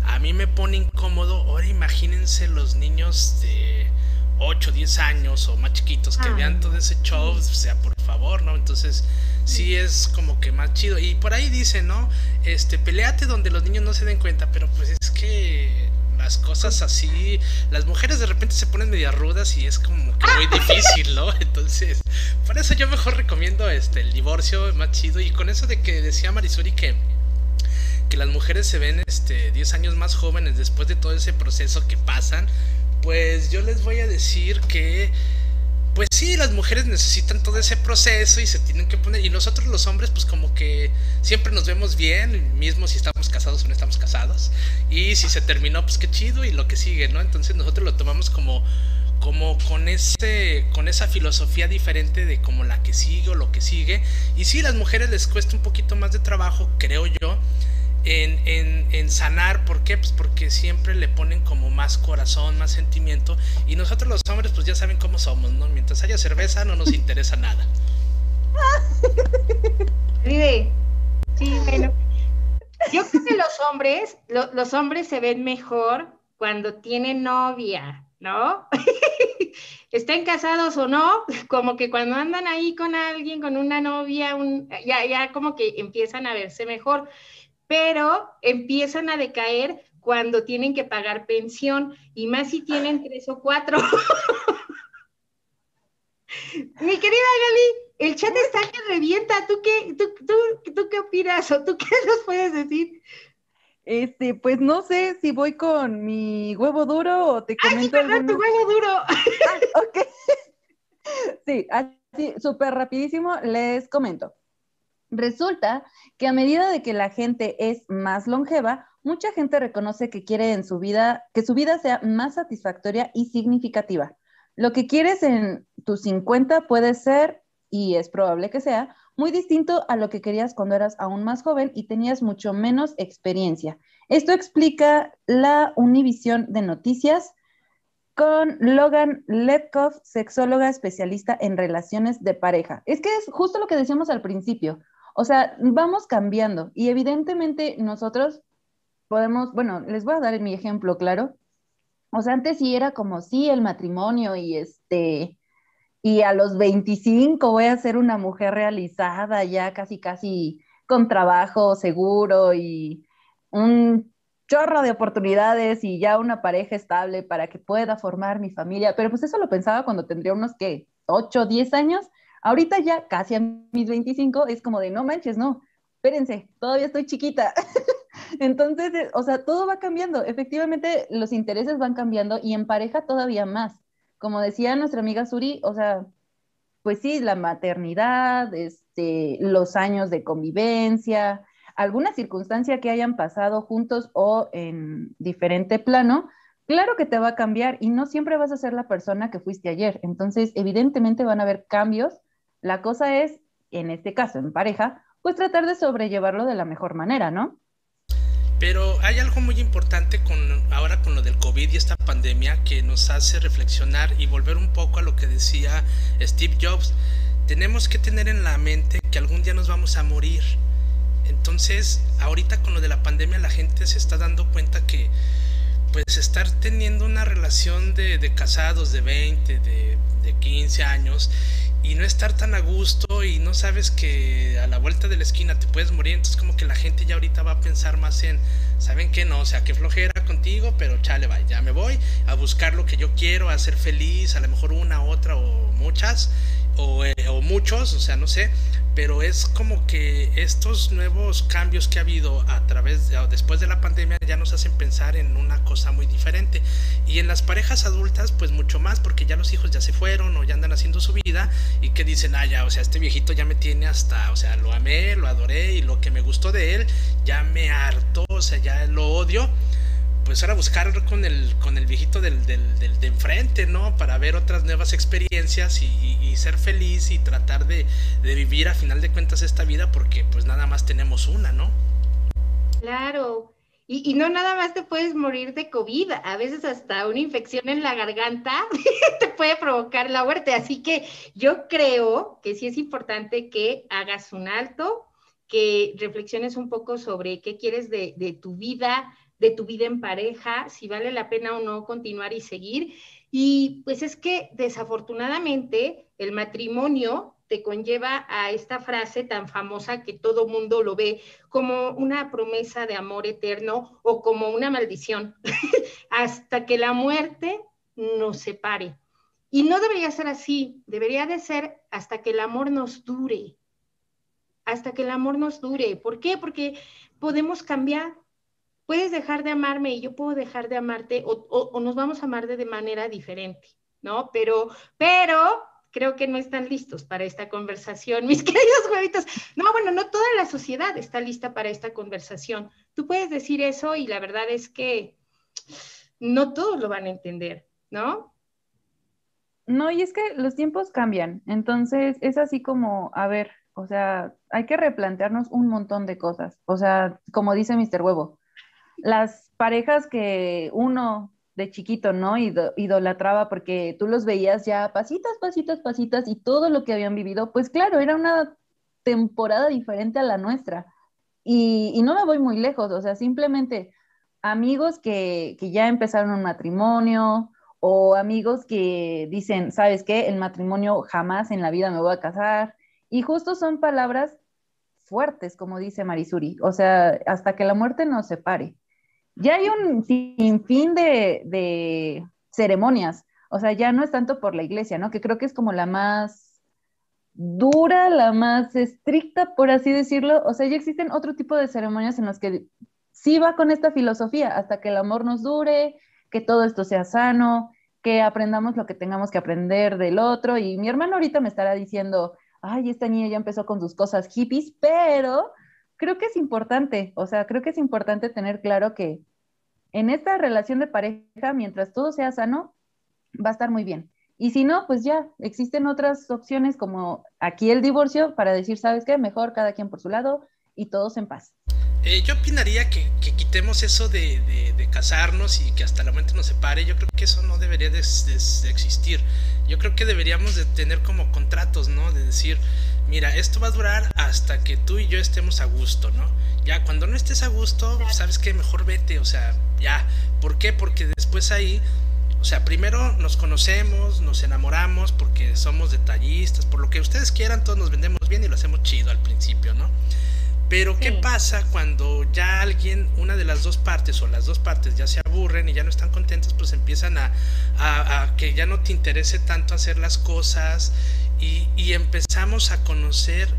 a mí me pone incómodo. Ahora imagínense los niños de 8, 10 años o más chiquitos que vean todo ese show, o sea, por favor, ¿no? Entonces, sí es como que más chido. Y por ahí dice, ¿no? Este, peleate donde los niños no se den cuenta, pero pues es que las cosas así, las mujeres de repente se ponen medio rudas y es como que muy difícil, ¿no? Entonces, por eso yo mejor recomiendo este el divorcio más chido y con eso de que decía Marisuri que que las mujeres se ven este 10 años más jóvenes después de todo ese proceso que pasan, pues yo les voy a decir que pues sí, las mujeres necesitan todo ese proceso y se tienen que poner y nosotros los hombres pues como que siempre nos vemos bien, mismo si estamos casados o no estamos casados y si se terminó pues qué chido y lo que sigue, ¿no? Entonces nosotros lo tomamos como como con ese con esa filosofía diferente de como la que sigue o lo que sigue y sí las mujeres les cuesta un poquito más de trabajo creo yo en, en, sanar. ¿Por qué? Pues porque siempre le ponen como más corazón, más sentimiento. Y nosotros los hombres, pues ya saben cómo somos, ¿no? Mientras haya cerveza, no nos interesa nada. Sí, bueno. Yo creo que los hombres, los hombres se ven mejor cuando tienen novia, ¿no? Estén casados o no, como que cuando andan ahí con alguien, con una novia, un, ya, ya como que empiezan a verse mejor pero empiezan a decaer cuando tienen que pagar pensión y más si tienen tres o cuatro. Mi querida Gali, el chat está que revienta. ¿Tú qué, tú, tú, qué opinas o tú qué nos puedes decir? Este, pues no sé si voy con mi huevo duro o te comento. Ay, sí, tu huevo duro. Ah, ok. Sí, así, súper rapidísimo, les comento. Resulta que a medida de que la gente es más longeva, mucha gente reconoce que quiere en su vida, que su vida sea más satisfactoria y significativa. Lo que quieres en tus 50 puede ser, y es probable que sea, muy distinto a lo que querías cuando eras aún más joven y tenías mucho menos experiencia. Esto explica la Univisión de Noticias con Logan Letkov, sexóloga especialista en relaciones de pareja. Es que es justo lo que decíamos al principio. O sea, vamos cambiando y evidentemente nosotros podemos, bueno, les voy a dar mi ejemplo, claro. O sea, antes sí era como, sí, el matrimonio y este, y a los 25 voy a ser una mujer realizada, ya casi, casi con trabajo seguro y un chorro de oportunidades y ya una pareja estable para que pueda formar mi familia. Pero pues eso lo pensaba cuando tendría unos, ¿qué? 8, 10 años. Ahorita ya casi a mis 25 es como de, no manches, no, espérense, todavía estoy chiquita. Entonces, eh, o sea, todo va cambiando. Efectivamente, los intereses van cambiando y en pareja todavía más. Como decía nuestra amiga Suri, o sea, pues sí, la maternidad, este, los años de convivencia, alguna circunstancia que hayan pasado juntos o en diferente plano, claro que te va a cambiar y no siempre vas a ser la persona que fuiste ayer. Entonces, evidentemente van a haber cambios. La cosa es, en este caso, en pareja, pues tratar de sobrellevarlo de la mejor manera, ¿no? Pero hay algo muy importante con ahora con lo del COVID y esta pandemia que nos hace reflexionar y volver un poco a lo que decía Steve Jobs. Tenemos que tener en la mente que algún día nos vamos a morir. Entonces, ahorita con lo de la pandemia la gente se está dando cuenta que pues estar teniendo una relación de, casados de 20, de, de 15 años y no estar tan a gusto y no sabes que a la vuelta de la esquina te puedes morir, entonces como que la gente ya ahorita va a pensar más en, ¿saben qué? No, o sea, qué flojera contigo, pero chale, vaya, ya me voy a buscar lo que yo quiero, a ser feliz, a lo mejor una, otra o muchas, o, eh, o muchos, o sea, no sé, pero es como que estos nuevos cambios que ha habido a través de, después de la pandemia ya nos hacen pensar en una cosa muy diferente. Y en las parejas adultas pues mucho más porque ya los hijos ya se fueron o ya andan haciendo su vida y que dicen ah ya o sea este viejito ya me tiene hasta o sea lo amé lo adoré y lo que me gustó de él ya me hartó o sea ya lo odio pues ahora buscar con el, con el viejito del, del, del, de enfrente, ¿no? Para ver otras nuevas experiencias y, y, ser feliz y tratar de, de, vivir a final de cuentas esta vida porque pues nada más tenemos una, ¿no? Claro. Y, y no nada más te puedes morir de COVID, a veces hasta una infección en la garganta te puede provocar la muerte. Así que yo creo que sí es importante que hagas un alto, que reflexiones un poco sobre qué quieres de, de tu vida, de tu vida en pareja, si vale la pena o no continuar y seguir. Y pues es que desafortunadamente el matrimonio te conlleva a esta frase tan famosa que todo mundo lo ve como una promesa de amor eterno o como una maldición, hasta que la muerte nos separe. Y no debería ser así, debería de ser hasta que el amor nos dure, hasta que el amor nos dure. ¿Por qué? Porque podemos cambiar, puedes dejar de amarme y yo puedo dejar de amarte o, o, nos vamos a amar de, de manera diferente, ¿no? Pero, pero creo que no están listos para esta conversación, mis queridos huevitos. No, bueno, no toda la sociedad está lista para esta conversación. Tú puedes decir eso y la verdad es que no todos lo van a entender, ¿no? No, y es que los tiempos cambian, entonces es así como, a ver, o sea, hay que replantearnos un montón de cosas. O sea, como dice Mr. Huevo, las parejas que uno de chiquito, ¿no? idolatraba porque tú los veías ya pasitas, pasitas, pasitas y todo lo que habían vivido, pues claro, era una temporada diferente a la nuestra. Y, no me voy muy lejos, o sea, simplemente amigos que, que ya empezaron un matrimonio o amigos que dicen, ¿sabes qué? El matrimonio jamás en la vida me voy a casar. Y justo son palabras fuertes, como dice Marisuri, o sea, hasta que la muerte nos separe ya hay un sinfín de, de ceremonias, o sea, ya no es tanto por la iglesia, ¿no? Que creo que es como la más dura, la más estricta, por así decirlo. O sea, ya existen otro tipo de ceremonias en las que sí va con esta filosofía, hasta que el amor nos dure, que todo esto sea sano, que aprendamos lo que tengamos que aprender del otro. Y mi hermano ahorita me estará diciendo, ay, esta niña ya empezó con sus cosas hippies, pero creo que es importante, o sea, creo que es importante tener claro que en esta relación de pareja, mientras todo sea sano, va a estar muy bien. Y si no, pues ya, existen otras opciones como aquí el divorcio para decir, ¿sabes qué? Mejor cada quien por su lado y todos en paz. Eh, yo opinaría que, que, quitemos eso de, de, de, casarnos y que hasta la muerte nos separe. Yo creo que eso no debería de, de, existir. Yo creo que deberíamos de tener como contratos, ¿no? De decir, mira, esto va a durar hasta que tú y yo estemos a gusto, ¿no? Ya cuando no estés a gusto, sabes que mejor vete, o sea, ya. ¿Por qué? Porque después ahí, o sea, primero nos conocemos, nos enamoramos porque somos detallistas, por lo que ustedes quieran, todos nos vendemos bien y lo hacemos chido al principio, ¿no? Pero ¿qué pasa cuando ya alguien, una de las dos partes o las dos partes ya se aburren y ya no están contentos, pues empiezan a, a, que ya no te interese tanto hacer las cosas y, y, empezamos a conocer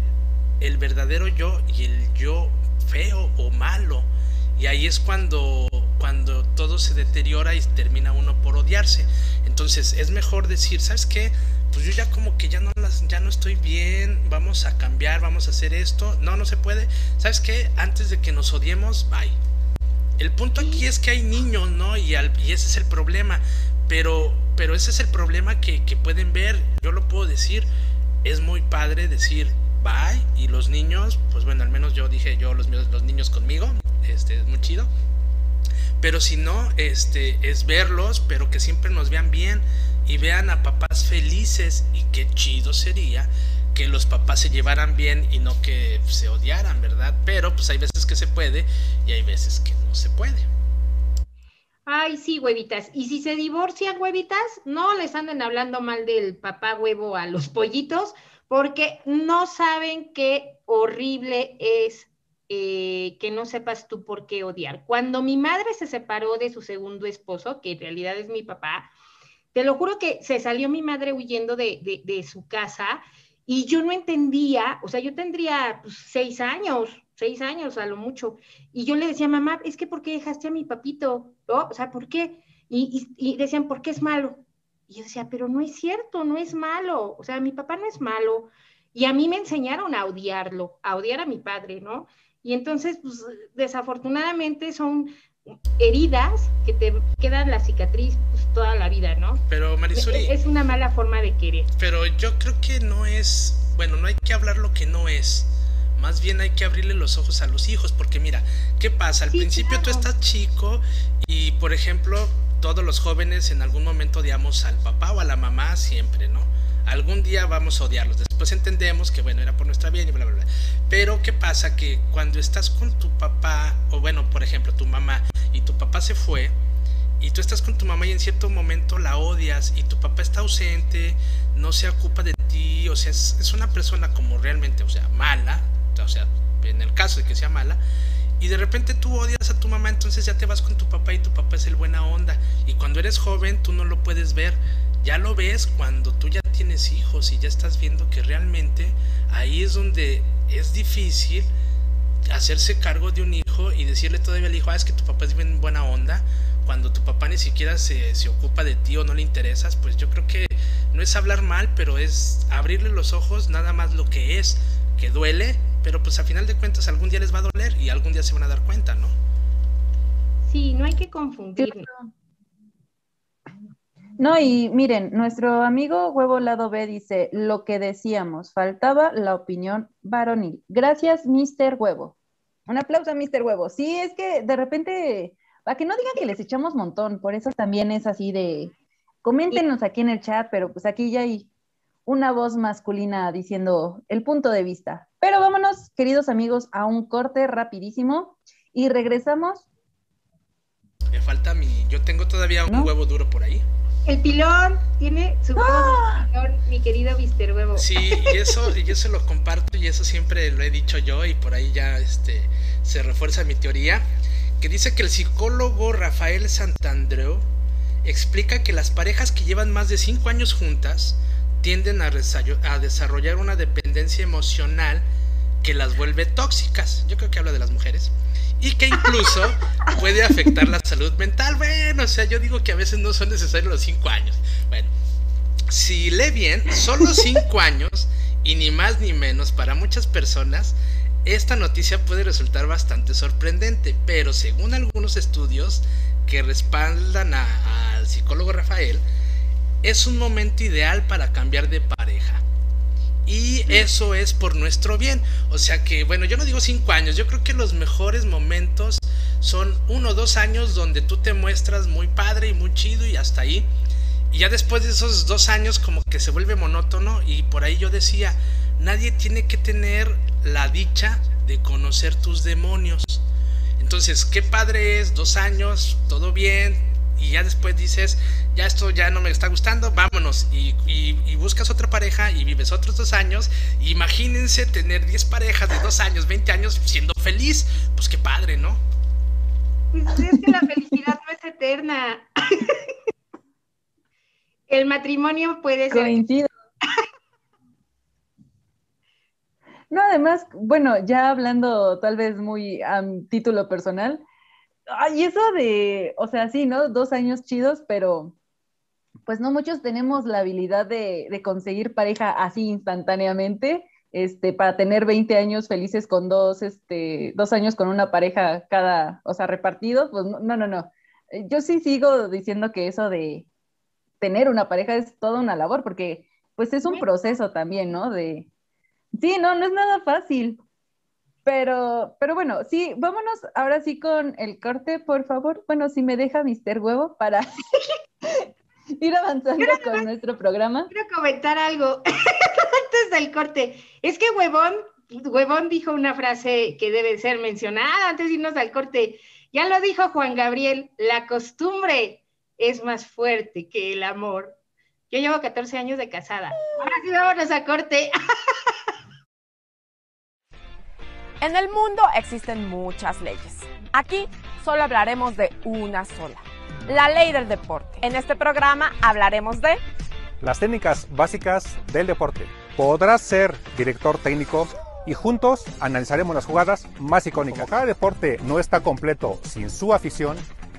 el verdadero yo y el yo feo o malo. Y ahí es cuando, cuando todo se deteriora y termina uno por odiarse. Entonces es mejor decir, ¿sabes qué? Pues yo ya como que ya no las ya no estoy bien, vamos a cambiar, vamos a hacer esto. No, no se puede. ¿Sabes qué? Antes de que nos odiemos, bye. El punto aquí es que hay niños, ¿no? Y, y ese es el problema. Pero, pero ese es el problema que, que pueden ver. Yo lo puedo decir. Es muy padre decir bye. Y los niños, pues bueno, al menos yo dije yo, los, los niños conmigo. Este es muy chido. Pero si no, este es verlos, pero que siempre nos vean bien y vean a papás felices y qué chido sería que los papás se llevaran bien y no que se odiaran, ¿verdad? Pero pues hay veces que se puede y hay veces que no se puede. Ay, sí, huevitas. Y si se divorcian, huevitas, no les anden hablando mal del papá huevo a los pollitos, porque no saben qué horrible es eh, que no sepas tú por qué odiar. Cuando mi madre se separó de su segundo esposo, que en realidad es mi papá, te lo juro que se salió mi madre huyendo de, de, su casa y yo no entendía, o sea, yo tendría pues, seis años, seis años a lo mucho, y yo le decía, mamá, es que ¿por qué dejaste a mi papito? ¿No? O sea, ¿por qué? Y, y, y decían, ¿por qué es malo? Y yo decía, pero no es cierto, no es malo, o sea, mi papá no es malo. Y a mí me enseñaron a odiarlo, a odiar a mi padre, ¿no? Y entonces, pues, desafortunadamente son heridas que te quedan la cicatriz pues, toda la vida, ¿no? Pero Marisuri... Es una mala forma de querer. Pero yo creo que no es, bueno, no hay que hablar lo que no es. Más bien hay que abrirle los ojos a los hijos, porque mira, ¿qué pasa? Al principio tú estás chico y, por ejemplo, todos los jóvenes en algún momento odiamos al papá o a la mamá siempre, ¿no? Algún día vamos a odiarlos. Después entendemos que, bueno, era por nuestra bien y bla, bla, bla. Pero ¿qué pasa? Que cuando estás con tu papá, o bueno, por ejemplo, tu mamá, y tu papá se fue, y tú estás con tu mamá y en cierto momento la odias, y tu papá está ausente, no se ocupa de ti, o sea, es, una persona como realmente, o sea, mala, o sea, en el caso de que sea mala, y de repente tú odias a tu mamá, entonces ya te vas con tu papá y tu papá es el buena onda. Y cuando eres joven tú no lo puedes ver. Ya lo ves cuando tú ya tienes hijos y ya estás viendo que realmente ahí es donde es difícil hacerse cargo de un hijo y decirle todavía al hijo, ah, es que tu papá es bien buena onda, cuando tu papá ni siquiera se, se, ocupa de ti o no le interesas, pues yo creo que no es hablar mal, pero es abrirle los ojos nada más lo que es, que duele, pero pues a final de cuentas algún día les va a doler y algún día se van a dar cuenta, ¿no? Sí, no hay que confundir. No, y miren, nuestro amigo Huevo Lado B dice, lo que decíamos, faltaba la opinión varonil. Gracias, Mr. Huevo. Un aplauso a Mr. Huevo. Sí, es que de repente, para que no digan que les echamos montón, por eso también es así de, coméntenos aquí en el chat, pero pues aquí ya hay una voz masculina diciendo el punto de vista. Pero vámonos, queridos amigos, a un corte rapidísimo y regresamos. Me falta mi, yo tengo todavía un huevo duro por ahí. El pilón tiene su ¡Ah! mi querido Mister Huevo. Sí, y eso, y eso lo comparto y eso siempre lo he dicho yo y por ahí ya este, se refuerza mi teoría, que dice que el psicólogo Rafael Santandreu explica que las parejas que llevan más de 5 años juntas tienden a, a desarrollar una dependencia emocional que las vuelve tóxicas. Yo creo que habla de las mujeres y que incluso puede afectar la salud mental. Bueno, o sea, yo digo que a veces no son necesarios los cinco años. Bueno, si lee bien, solo cinco años y ni más ni menos para muchas personas, esta noticia puede resultar bastante sorprendente, pero según algunos estudios que respaldan al psicólogo Rafael, es un momento ideal para cambiar de pareja y eso es por nuestro bien. O sea que, bueno, yo no digo cinco años, yo creo que los mejores momentos son uno o dos años donde tú te muestras muy padre y muy chido y hasta ahí. Y ya después de esos dos años como que se vuelve monótono y por ahí yo decía, nadie tiene que tener la dicha de conocer tus demonios. Entonces, qué padre es, dos años, todo bien, y ya después dices, ya esto ya no me está gustando, vámonos, y, buscas otra pareja y vives otros dos años. Imagínense tener 10 parejas de dos años, 20 años siendo feliz, pues qué padre, ¿no? Pues es que la felicidad no es eterna. El matrimonio puede ser. Coincido. No, además, bueno, ya hablando tal vez muy a título personal, ay, eso de, o sea, sí, ¿no? Dos años chidos, pero pues no muchos tenemos la habilidad de, de conseguir pareja así instantáneamente, este, para tener 20 años felices con dos, este, dos años con una pareja cada, o sea, repartido, pues no, no, no. Yo sí sigo diciendo que eso de tener una pareja es toda una labor, porque pues es un proceso también, ¿no? De, Sí, no, no es nada fácil. Pero, pero bueno, sí, vámonos ahora sí con el corte, por favor. Bueno, si me deja Mister Huevo para ir avanzando con nuestro programa. Quiero comentar algo antes del corte. Es que Huevón, Huevón dijo una frase que debe ser mencionada antes de irnos al corte. Ya lo dijo Juan Gabriel, la costumbre es más fuerte que el amor. Yo llevo 14 años de casada. Ahora sí vámonos a corte. En el mundo existen muchas leyes. Aquí solo hablaremos de una sola, la ley del deporte. En este programa hablaremos de las técnicas básicas del deporte. Podrás ser director técnico y juntos analizaremos las jugadas más icónicas. cada deporte no está completo sin su afición,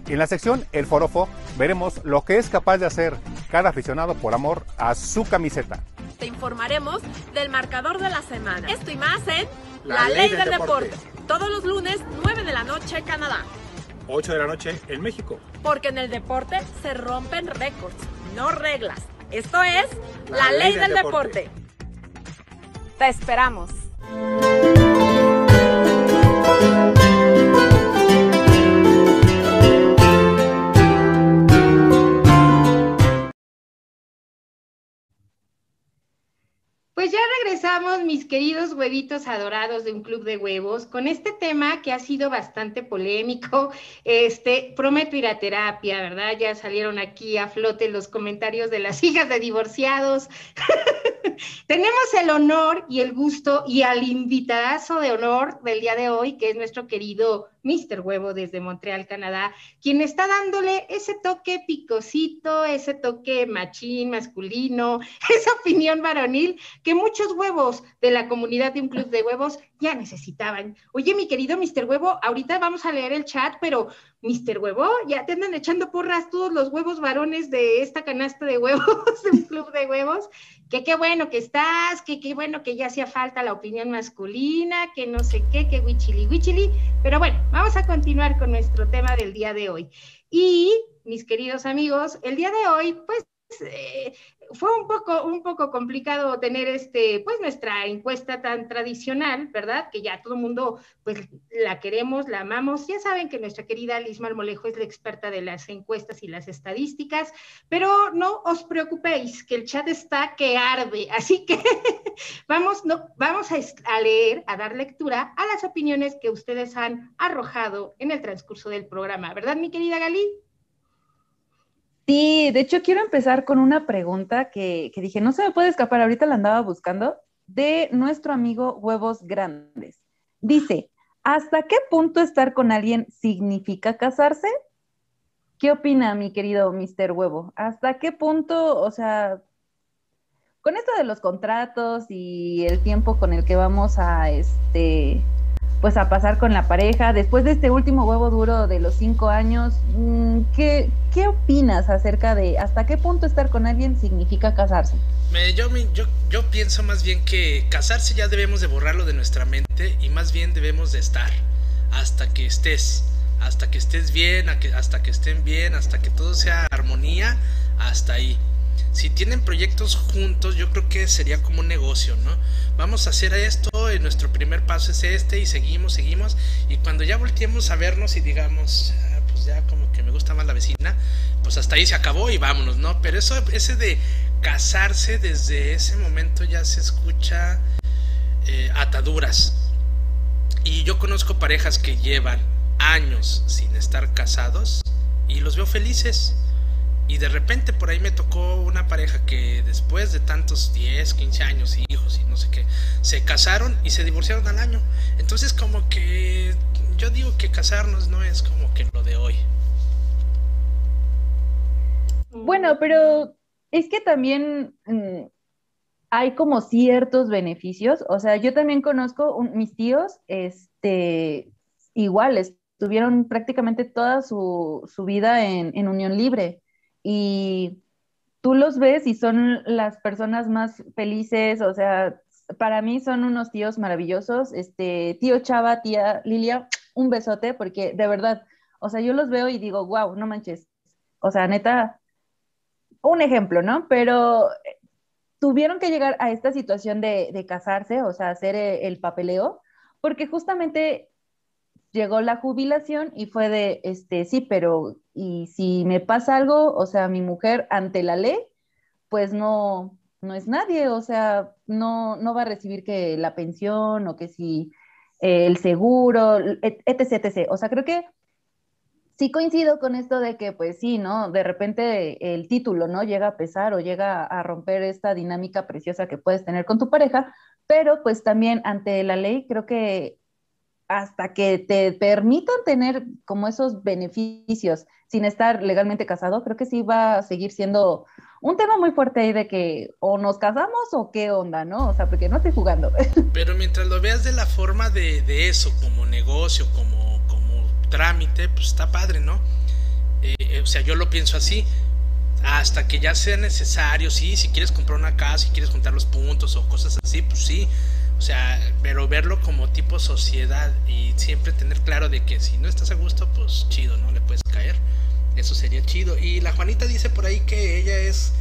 en la sección El Forofo veremos lo que es capaz de hacer cada aficionado por amor a su camiseta. Te informaremos del marcador de la semana. Esto y más en la, ley, del, deporte. Todos los lunes, 9 de la noche, Canadá. 8 de la noche en México. Porque en el deporte se rompen récords, no reglas. Esto es la, ley, del, deporte. Te esperamos. Pues ya regresamos, mis queridos huevitos adorados de un club de huevos, con este tema que ha sido bastante polémico. Este, prometo ir a terapia, ¿verdad? Ya salieron aquí a flote los comentarios de las hijas de divorciados. Tenemos el honor y el gusto y al invitadazo de honor del día de hoy, que es nuestro querido Mr. Huevo desde Montreal, Canadá, quien está dándole ese toque picosito, ese toque machín, masculino, esa opinión varonil que muchos huevos de la comunidad de un club de huevos ya necesitaban. Oye, mi querido Mr. Huevo, ahorita vamos a leer el chat, pero Mr. Huevo, ya te andan echando porras todos los huevos varones de esta canasta de huevos, un club de huevos, que qué bueno que estás, que qué bueno que ya hacía falta la opinión masculina, que no sé qué, que huichili, huichili, pero bueno, vamos a continuar con nuestro tema del día de hoy. Y, mis queridos amigos, el día de hoy, pues, eh, fue un poco, un poco complicado tener este, pues nuestra encuesta tan tradicional, ¿verdad? Que ya todo el mundo, pues la queremos, la amamos. Ya saben que nuestra querida Liz Marmolejo es la experta de las encuestas y las estadísticas, pero no os preocupéis, que el chat está que arde. Así que vamos, no, vamos a, a leer, a dar lectura a las opiniones que ustedes han arrojado en el transcurso del programa, ¿verdad, mi querida Galí? Sí, de hecho quiero empezar con una pregunta que, dije, no se me puede escapar, ahorita la andaba buscando, de nuestro amigo Huevos Grandes. Dice, ¿hasta qué punto estar con alguien significa casarse? ¿Qué opina mi querido Mr. Huevo? ¿Hasta qué punto, o sea, con esto de los contratos y el tiempo con el que vamos a, este, pues a pasar con la pareja. Después de este último huevo duro de los cinco años, mm, ¿qué, qué opinas acerca de hasta qué punto estar con alguien significa casarse? yo, yo, yo pienso más bien que casarse ya debemos de borrarlo de nuestra mente y más bien debemos de estar hasta que estés, hasta que estés bien, hasta que estén bien, hasta que todo sea armonía, hasta ahí si tienen proyectos juntos, yo creo que sería como un negocio, ¿no? Vamos a hacer esto, y nuestro primer paso es este, y seguimos, seguimos, y cuando ya volteemos a vernos y digamos, ah, pues ya como que me gusta más la vecina, pues hasta ahí se acabó y vámonos, ¿no? Pero eso, ese de casarse desde ese momento ya se escucha eh, ataduras. Y yo conozco parejas que llevan años sin estar casados y los veo felices. Y de repente por ahí me tocó una pareja que después de tantos 10, 15 años, hijos y no sé qué, se casaron y se divorciaron al año. Entonces como que yo digo que casarnos no es como que lo de hoy. Bueno, pero es que también mm, hay como ciertos beneficios. O sea, yo también conozco mis tíos, este, igual, estuvieron prácticamente toda su, vida en, en, unión libre. Y tú los ves y son las personas más felices, o sea, para mí son unos tíos maravillosos. Este, tío Chava, tía Lilia, un besote, porque de verdad, o sea, yo los veo y digo, wow, no manches. O sea, neta, un ejemplo, ¿no? Pero eh, tuvieron que llegar a esta situación de, casarse, o sea, hacer eh, el, papeleo, porque justamente llegó la jubilación y fue de, este, sí, pero y si me pasa algo, o sea, mi mujer ante la ley, pues no, no es nadie, o sea, no, no va a recibir que la pensión o que si eh, el seguro, etc, etc. O sea, creo que sí coincido con esto de que, pues sí, ¿no? De repente el título, ¿no? Llega a pesar o llega a romper esta dinámica preciosa que puedes tener con tu pareja, pero pues también ante la ley creo que hasta que te permitan tener como esos beneficios sin estar legalmente casado, creo que sí va a seguir siendo un tema muy fuerte ahí de que o nos casamos o qué onda, ¿no? O sea, porque no estoy jugando. Pero mientras lo veas de la forma de, de eso, como negocio, como trámite, pues está padre, ¿no? Eh, eh, o sea, yo lo pienso así. Hasta que ya sea necesario, sí, si quieres comprar una casa, si quieres juntar los puntos o cosas así, pues sí. O sea, pero verlo como tipo sociedad y siempre tener claro de que si no estás a gusto, pues chido, ¿no? Le puedes caer. Eso sería chido. Y la Juanita dice por ahí que ella es,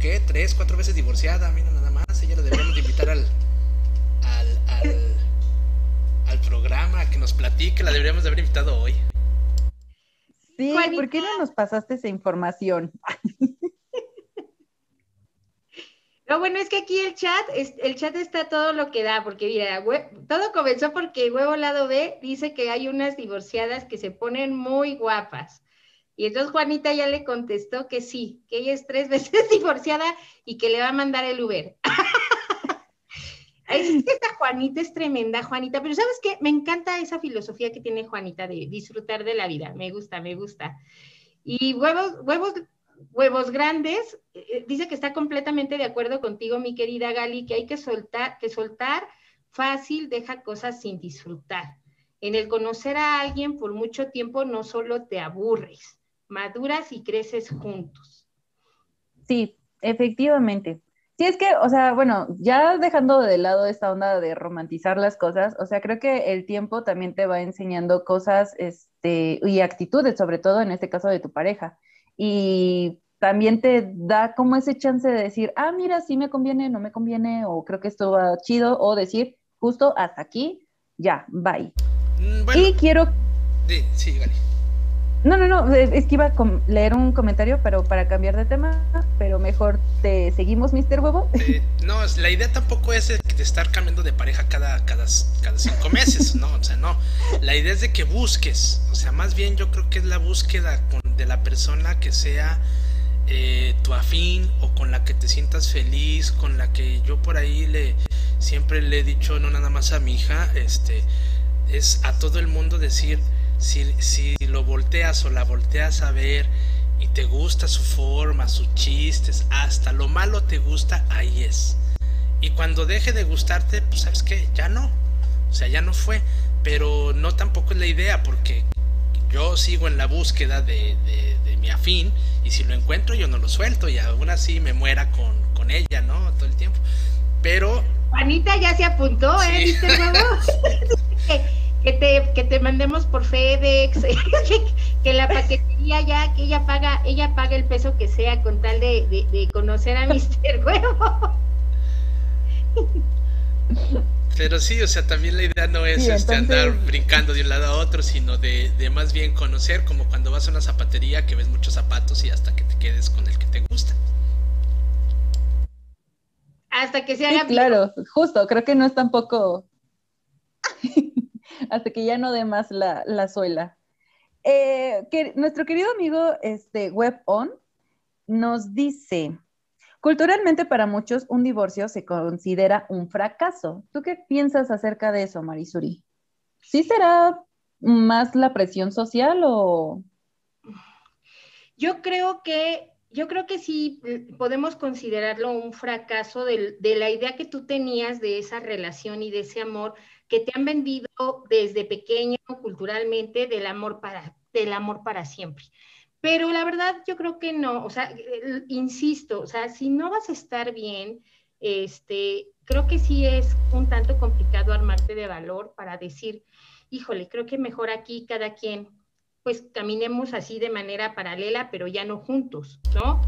¿qué? Tres, cuatro veces divorciada, mira nada más. Ella la deberíamos invitar al, al, al al programa, que nos platique, la deberíamos de haber invitado hoy. Sí, ¿por qué no nos pasaste esa información? No, bueno, es que aquí el chat, el chat está todo lo que da, porque mira, todo comenzó porque Huevo Lado B dice que hay unas divorciadas que se ponen muy guapas. Y entonces Juanita ya le contestó que sí, que ella es tres veces divorciada y que le va a mandar el Uber. Esta Juanita es tremenda, Juanita, pero ¿sabes qué? Me encanta esa filosofía que tiene Juanita de disfrutar de la vida. Me gusta, me gusta. Y huevos, huevos, huevos grandes, eh, dice que está completamente de acuerdo contigo, mi querida Gali, que hay que soltar, que soltar fácil deja cosas sin disfrutar. En el conocer a alguien por mucho tiempo no solo te aburres, maduras y creces juntos. Sí, efectivamente. Sí, es que, o sea, bueno, ya dejando de lado esta onda de romantizar las cosas, o sea, creo que el tiempo también te va enseñando cosas, este, y actitudes, sobre todo en este caso de tu pareja. Y también te da como ese chance de decir, ah, mira, sí me conviene, no me conviene, o creo que esto va chido, o decir, justo hasta aquí, ya, bye. Mm, y quiero... Sí, sí, no, no, no, es que iba a leer un comentario, pero para cambiar de tema, pero mejor te seguimos, Mr. Huevo. Eh, no, la idea tampoco es de, estar cambiando de pareja cada, cada, cada cinco meses, no, o sea, no. La idea es de que busques, o sea, más bien yo creo que es la búsqueda de la persona que sea eh, tu afín o con la que te sientas feliz, con la que yo por ahí le siempre le he dicho, no nada más a mi hija, este, es a todo el mundo decir si, lo volteas o la volteas a ver y te gusta su forma, sus chistes, hasta lo malo te gusta, ahí es. Y cuando deje de gustarte, pues sabes que ya no. O sea, ya no fue. Pero no tampoco es la idea, porque yo sigo en la búsqueda de, mi afín, y si lo encuentro yo no lo suelto, y aún así me muera con, con ella, ¿no? Todo el tiempo. Pero... Juanita ya se apuntó, ¿eh? ¿Viste que te, que te mandemos por FedEx, que, la paquetería ya, que ella paga, ella paga el peso que sea con tal de, conocer a Mr. Huevo. Pero sí, o sea, también la idea no es este, andar brincando de un lado a otro, sino de, de, más bien conocer, como cuando vas a una zapatería que ves muchos zapatos y hasta que te quedes con el que te gusta. hasta que se haga Claro, justo, creo que no es tampoco hasta que ya no dé más la, suela. Eh, que, nuestro querido amigo este, Web On nos dice, culturalmente para muchos un divorcio se considera un fracaso. ¿Tú qué piensas acerca de eso, Marisuri? ¿Sí será más la presión social o...? Yo creo que yo creo que sí mm, podemos considerarlo un fracaso de, la idea que tú tenías de esa relación y de ese amor que te han vendido desde pequeño culturalmente del amor para, del amor para siempre. Pero la verdad yo creo que no, o sea, insisto, o sea, si no vas a estar bien, este, creo que sí es un tanto complicado armarte de valor para decir, híjole, creo que mejor aquí cada quien pues caminemos así de manera paralela, pero ya no juntos, ¿no?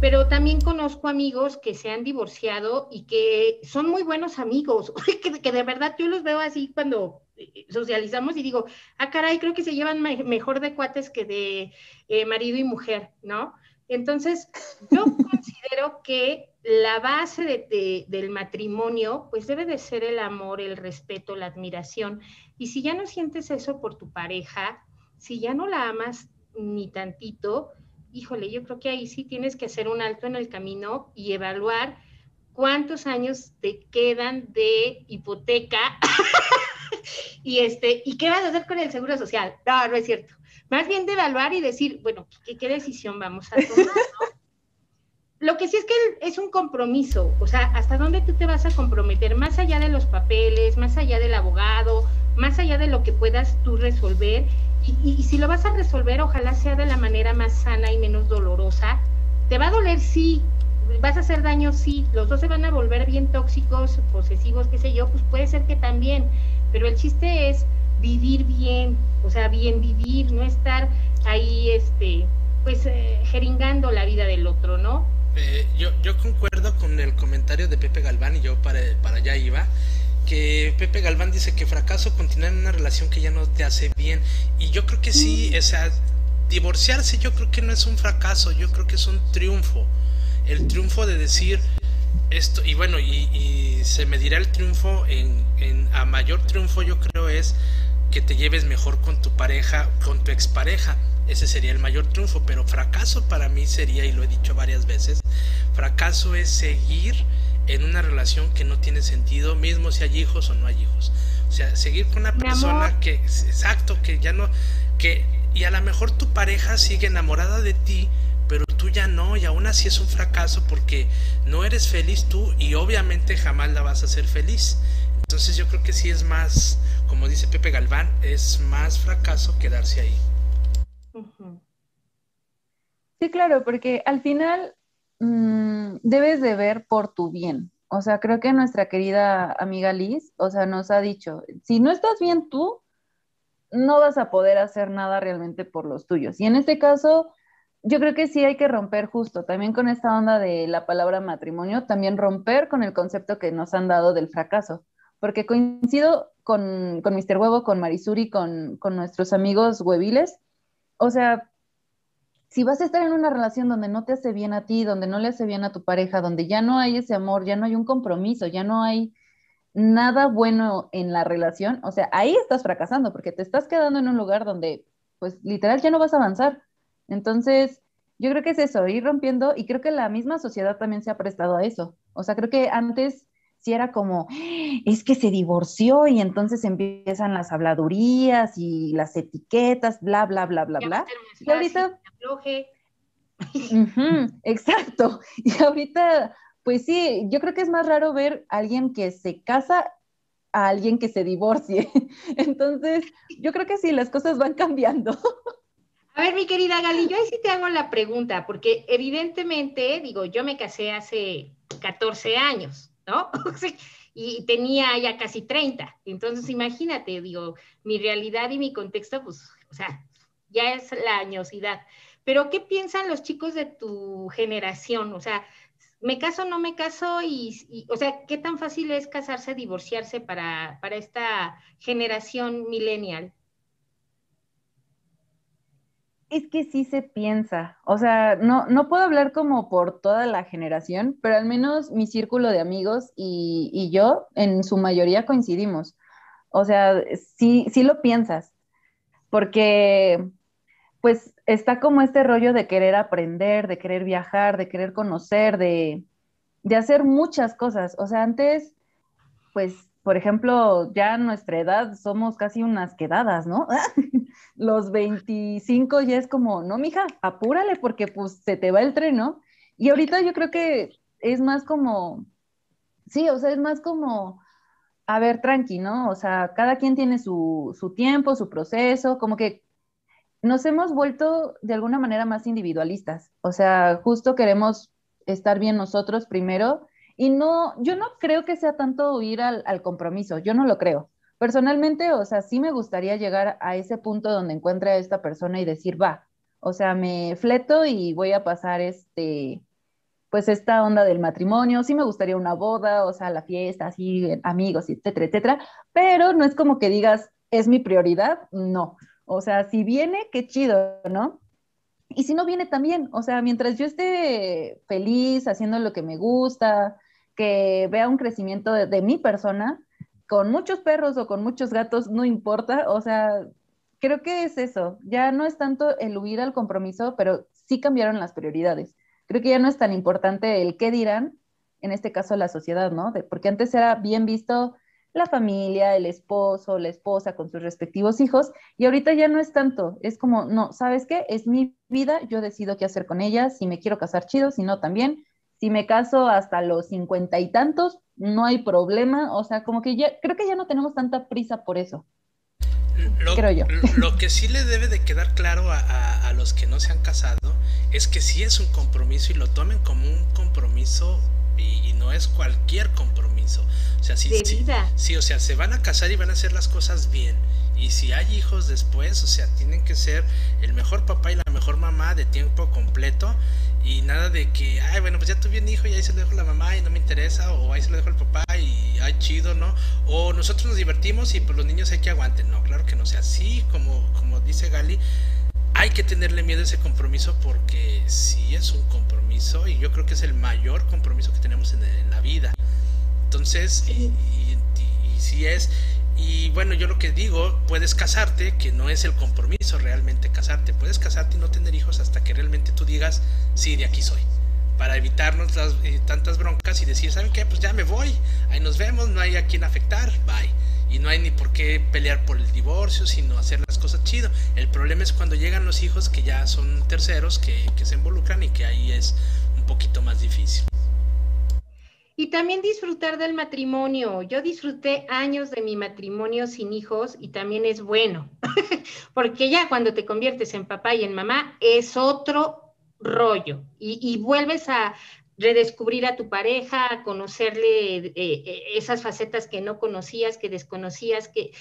Pero también conozco amigos que se han divorciado y que son muy buenos amigos, que, de verdad yo los veo así cuando eh, socializamos y digo, ah, caray, creo que se llevan mejor de cuates que de eh, marido y mujer, ¿no? Entonces, yo considero que la base del matrimonio, pues debe de ser el amor, el respeto, la admiración. Y si ya no sientes eso por tu pareja, si ya no la amas ni tantito, híjole, yo creo que ahí sí tienes que hacer un alto en el camino y evaluar cuántos años te quedan de hipoteca y este, ¿y qué vas a hacer con el seguro social? No, no es cierto. Más bien de evaluar y decir, bueno, ¿qué, decisión vamos a tomar? Lo que sí es que es un compromiso, o sea, hasta dónde tú te vas a comprometer, más allá de los papeles, más allá del abogado, más allá de lo que puedas tú resolver, y, si lo vas a resolver, ojalá sea de la manera más sana y menos dolorosa. Te va a doler, sí. Vas a hacer daño, sí. Los dos se van a volver bien tóxicos, posesivos, qué sé yo. Pues puede ser que también. Pero el chiste es vivir bien, o sea, bien vivir, no estar ahí, este, pues, eh, jeringando la vida del otro, ¿no? Eh, yo, yo concuerdo con el comentario de Pepe Galván y yo para, para allá iba que Pepe Galván dice que fracaso continuar en una relación que ya no te hace bien. Y yo creo que sí, o sea, divorciarse yo creo que no es un fracaso, yo creo que es un triunfo. El triunfo de decir esto, y bueno, y, se medirá el triunfo en, en, a mayor triunfo yo creo es que te lleves mejor con tu pareja, con tu expareja. Ese sería el mayor triunfo, pero fracaso para mí sería, y lo he dicho varias veces, fracaso es seguir en una relación que no tiene sentido, mismo si hay hijos o no hay hijos. O sea, seguir con una persona que, exacto, que ya no, que, y a lo mejor tu pareja sigue enamorada de ti, pero tú ya no, y aún así es un fracaso porque no eres feliz tú y obviamente jamás la vas a hacer feliz. Entonces yo creo que sí es más, como dice Pepe Galván, es más fracaso quedarse ahí. Sí, claro, porque al final Mm, debes de ver por tu bien. O sea, creo que nuestra querida amiga Liz, o sea, nos ha dicho, si no estás bien tú, no vas a poder hacer nada realmente por los tuyos. Y en este caso, yo creo que sí hay que romper justo, también con esta onda de la palabra matrimonio, también romper con el concepto que nos han dado del fracaso. Porque coincido con, con Mr. Huevo, con Marisuri, con, con nuestros amigos hueviles. O sea, si vas a estar en una relación donde no te hace bien a ti, donde no le hace bien a tu pareja, donde ya no hay ese amor, ya no hay un compromiso, ya no hay nada bueno en la relación, o sea, ahí estás fracasando porque te estás quedando en un lugar donde, pues, literal ya no vas a avanzar. Entonces, yo creo que es eso, ir rompiendo y creo que la misma sociedad también se ha prestado a eso. O sea, creo que antes si era como, es que se divorció y entonces empiezan las habladurías y las etiquetas, bla, bla, bla, bla, bla. Y ahorita... exacto. Y ahorita, pues sí, yo creo que es más raro ver a alguien que se casa a alguien que se divorcie. Entonces, yo creo que sí, las cosas van cambiando. A ver, mi querida Gali, yo ahí sí te hago la pregunta, porque evidentemente, digo, yo me casé hace 14 años. ¿no? y tenía ya casi 30. Entonces, imagínate, digo, mi realidad y mi contexto, pues, o sea, ya es la añosidad. Pero, ¿qué piensan los chicos de tu generación? O sea, ¿me caso, no me caso? Y, o sea, ¿qué tan fácil es casarse, divorciarse para, para esta generación millennial? Es que sí se piensa, o sea, no, no puedo hablar como por toda la generación, pero al menos mi círculo de amigos y, y yo en su mayoría coincidimos. O sea, sí, sí lo piensas, porque pues está como este rollo de querer aprender, de querer viajar, de querer conocer, de, de hacer muchas cosas. O sea, antes, pues, por ejemplo, ya a nuestra edad somos casi unas quedadas, ¿no? Los 25 ya es como, no, mija, apúrale porque pues se te va el tren, ¿no? Y ahorita yo creo que es más como, sí, o sea, es más como, a ver, tranqui, ¿no? O sea, cada quien tiene su, su tiempo, su proceso, como que nos hemos vuelto de alguna manera más individualistas. O sea, justo queremos estar bien nosotros primero. Y no, yo no creo que sea tanto ir al, al, compromiso, yo no lo creo. Personalmente, o sea, sí me gustaría llegar a ese punto donde encuentre a esta persona y decir, va, o sea, me fleto y voy a pasar este, pues esta onda del matrimonio, sí me gustaría una boda, o sea, la fiesta, así, amigos, etcétera, etcétera, pero no es como que digas, es mi prioridad, no. O sea, si viene, qué chido, ¿no? Y si no viene también, o sea, mientras yo esté feliz haciendo lo que me gusta, que vea un crecimiento de, mi persona, con muchos perros o con muchos gatos, no importa, o sea, creo que es eso, ya no es tanto el huir al compromiso, pero sí cambiaron las prioridades. Creo que ya no es tan importante el qué dirán, en este caso la sociedad, ¿no? De, porque antes era bien visto la familia, el esposo, la esposa con sus respectivos hijos, y ahorita ya no es tanto, es como, no, ¿sabes qué? Es mi vida, yo decido qué hacer con ella, si me quiero casar chido, si no también, si me caso hasta los cincuenta y tantos, no hay problema, o sea, como que ya, creo que ya no tenemos tanta prisa por eso. Lo, creo yo. Lo que sí le debe de quedar claro a, a, a los que no se han casado es que sí es un compromiso y lo tomen como un compromiso y, y no es cualquier compromiso. O sea, sí, sí, sí, o sea, se van a casar y van a hacer las cosas bien. Y si hay hijos después, o sea, tienen que ser el mejor papá y la mejor mamá de tiempo completo. Y nada de que, ay, bueno, pues ya tuve un hijo y ahí se lo dejo a la mamá y no me interesa. O ahí se lo dejo al papá y, ay, chido, ¿no? O nosotros nos divertimos y pues los niños hay que aguanten. No, claro que no sea así, como, como dice Gali. Hay que tenerle miedo a ese compromiso porque sí es un compromiso y yo creo que es el mayor compromiso que tenemos en, en la vida. Entonces, y, y, y, si es, y bueno, yo lo que digo, puedes casarte, que no es el compromiso realmente casarte, puedes casarte y no tener hijos hasta que realmente tú digas, sí, de aquí soy, para evitarnos las, eh, tantas broncas y decir, ¿saben qué? Pues ya me voy, ahí nos vemos, no hay a quien afectar, bye. Y no hay ni por qué pelear por el divorcio, sino hacer las cosas chido. El problema es cuando llegan los hijos que ya son terceros, que, que se involucran y que ahí es un poquito más difícil. Y también disfrutar del matrimonio. Yo disfruté años de mi matrimonio sin hijos y también es bueno, porque ya cuando te conviertes en papá y en mamá es otro rollo y, y vuelves a redescubrir a tu pareja, conocerle eh, eh, esas facetas que no conocías, que desconocías, que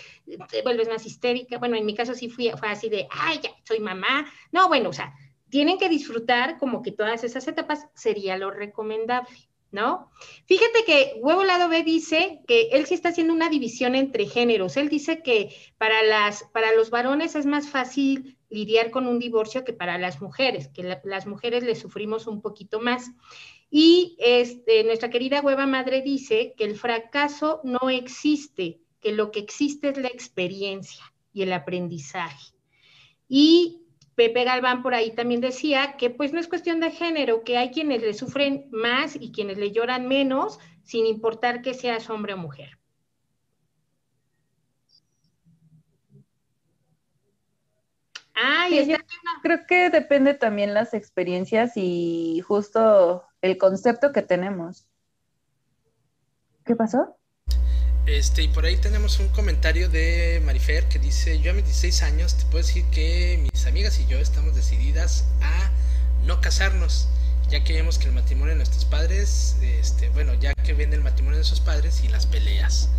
te vuelves más histérica. Bueno, en mi caso sí fui, fue así de, ay, ya soy mamá. No, bueno, o sea, tienen que disfrutar como que todas esas etapas sería lo recomendable. ¿no? Fíjate que Huevo Lado B dice que él sí está haciendo una división entre géneros. Él dice que para, las, para los varones es más fácil lidiar con un divorcio que para las mujeres, que la, las mujeres le sufrimos un poquito más. Y este, nuestra querida Hueva Madre dice que el fracaso no existe, que lo que existe es la experiencia y el aprendizaje. Y Pepe Galván por ahí también decía que pues no es cuestión de género, que hay quienes le sufren más y quienes le lloran menos, sin importar que seas hombre o mujer. Ah, sí, está... creo que depende también las experiencias y justo el concepto que tenemos. ¿Qué pasó? Este, y por ahí tenemos un comentario de Marifer que dice, yo a mis 16 años te puedo decir que mis amigas y yo estamos decididas a no casarnos, ya que vemos que el matrimonio de nuestros padres, este, bueno, ya que ven el matrimonio de sus padres y las peleas.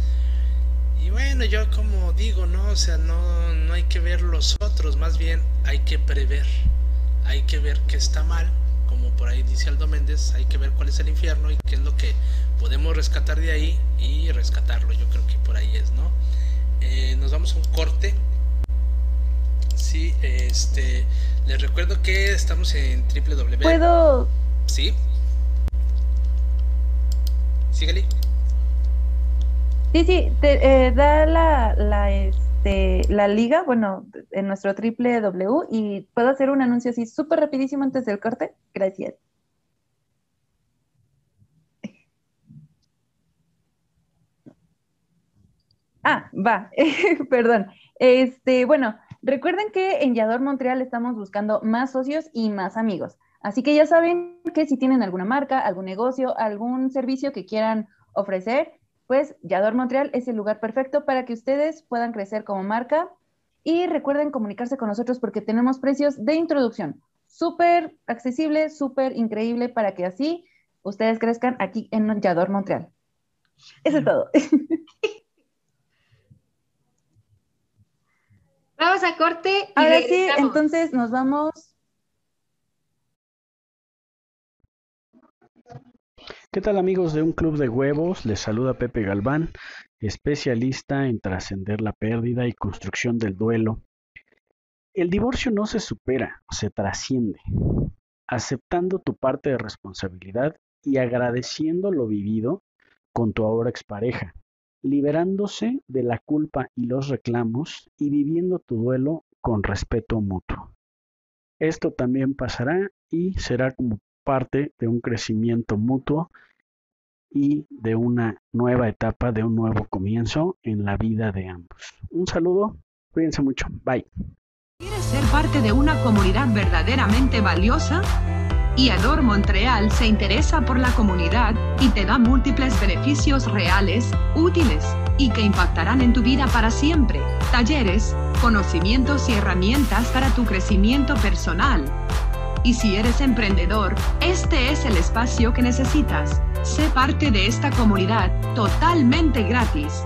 Y bueno, yo como digo, ¿no? O sea, no, no hay que ver los otros, más bien hay que prever, hay que ver qué está mal, como por ahí dice Aldo Méndez, hay que ver cuál es el infierno y qué es lo que podemos rescatar de ahí y rescatarlo. Yo creo que por ahí es, ¿no? Eh, nos vamos a un corte Sí, este, les recuerdo que estamos en www. ¿Puedo? Sí. Síguele. Sí, sí, te eh, da la, la, este, la liga, bueno, en nuestro triple W y puedo hacer un anuncio así súper rapidísimo antes del corte. Gracias. Ah, va, perdón. Este, bueno, recuerden que en Yador Montreal estamos buscando más socios y más amigos. Así que ya saben que si tienen alguna marca, algún negocio, algún servicio que quieran ofrecer, pues Yador Montreal es el lugar perfecto para que ustedes puedan crecer como marca. Y recuerden comunicarse con nosotros porque tenemos precios de introducción súper accesible, súper increíble para que así ustedes crezcan aquí en Yador Montreal. Eso es todo. Vamos a corte. Y Ahora sí, entonces nos vamos. ¿Qué tal amigos de un club de huevos? Les saluda Pepe Galván, especialista en trascender la pérdida y construcción del duelo. El divorcio no se supera, se trasciende, aceptando tu parte de responsabilidad y agradeciendo lo vivido con tu ahora expareja liberándose de la culpa y los reclamos y viviendo tu duelo con respeto mutuo. Esto también pasará y será como parte de un crecimiento mutuo y de una nueva etapa, de un nuevo comienzo en la vida de ambos. Un saludo, cuídense mucho, bye. ¿Quieres ser parte de una comunidad verdaderamente valiosa? Iador Montreal se interesa por la comunidad y te da múltiples beneficios reales, útiles y que impactarán en tu vida para siempre. Talleres, conocimientos y herramientas para tu crecimiento personal. Y si eres emprendedor, este es el espacio que necesitas. Sé parte de esta comunidad totalmente gratis.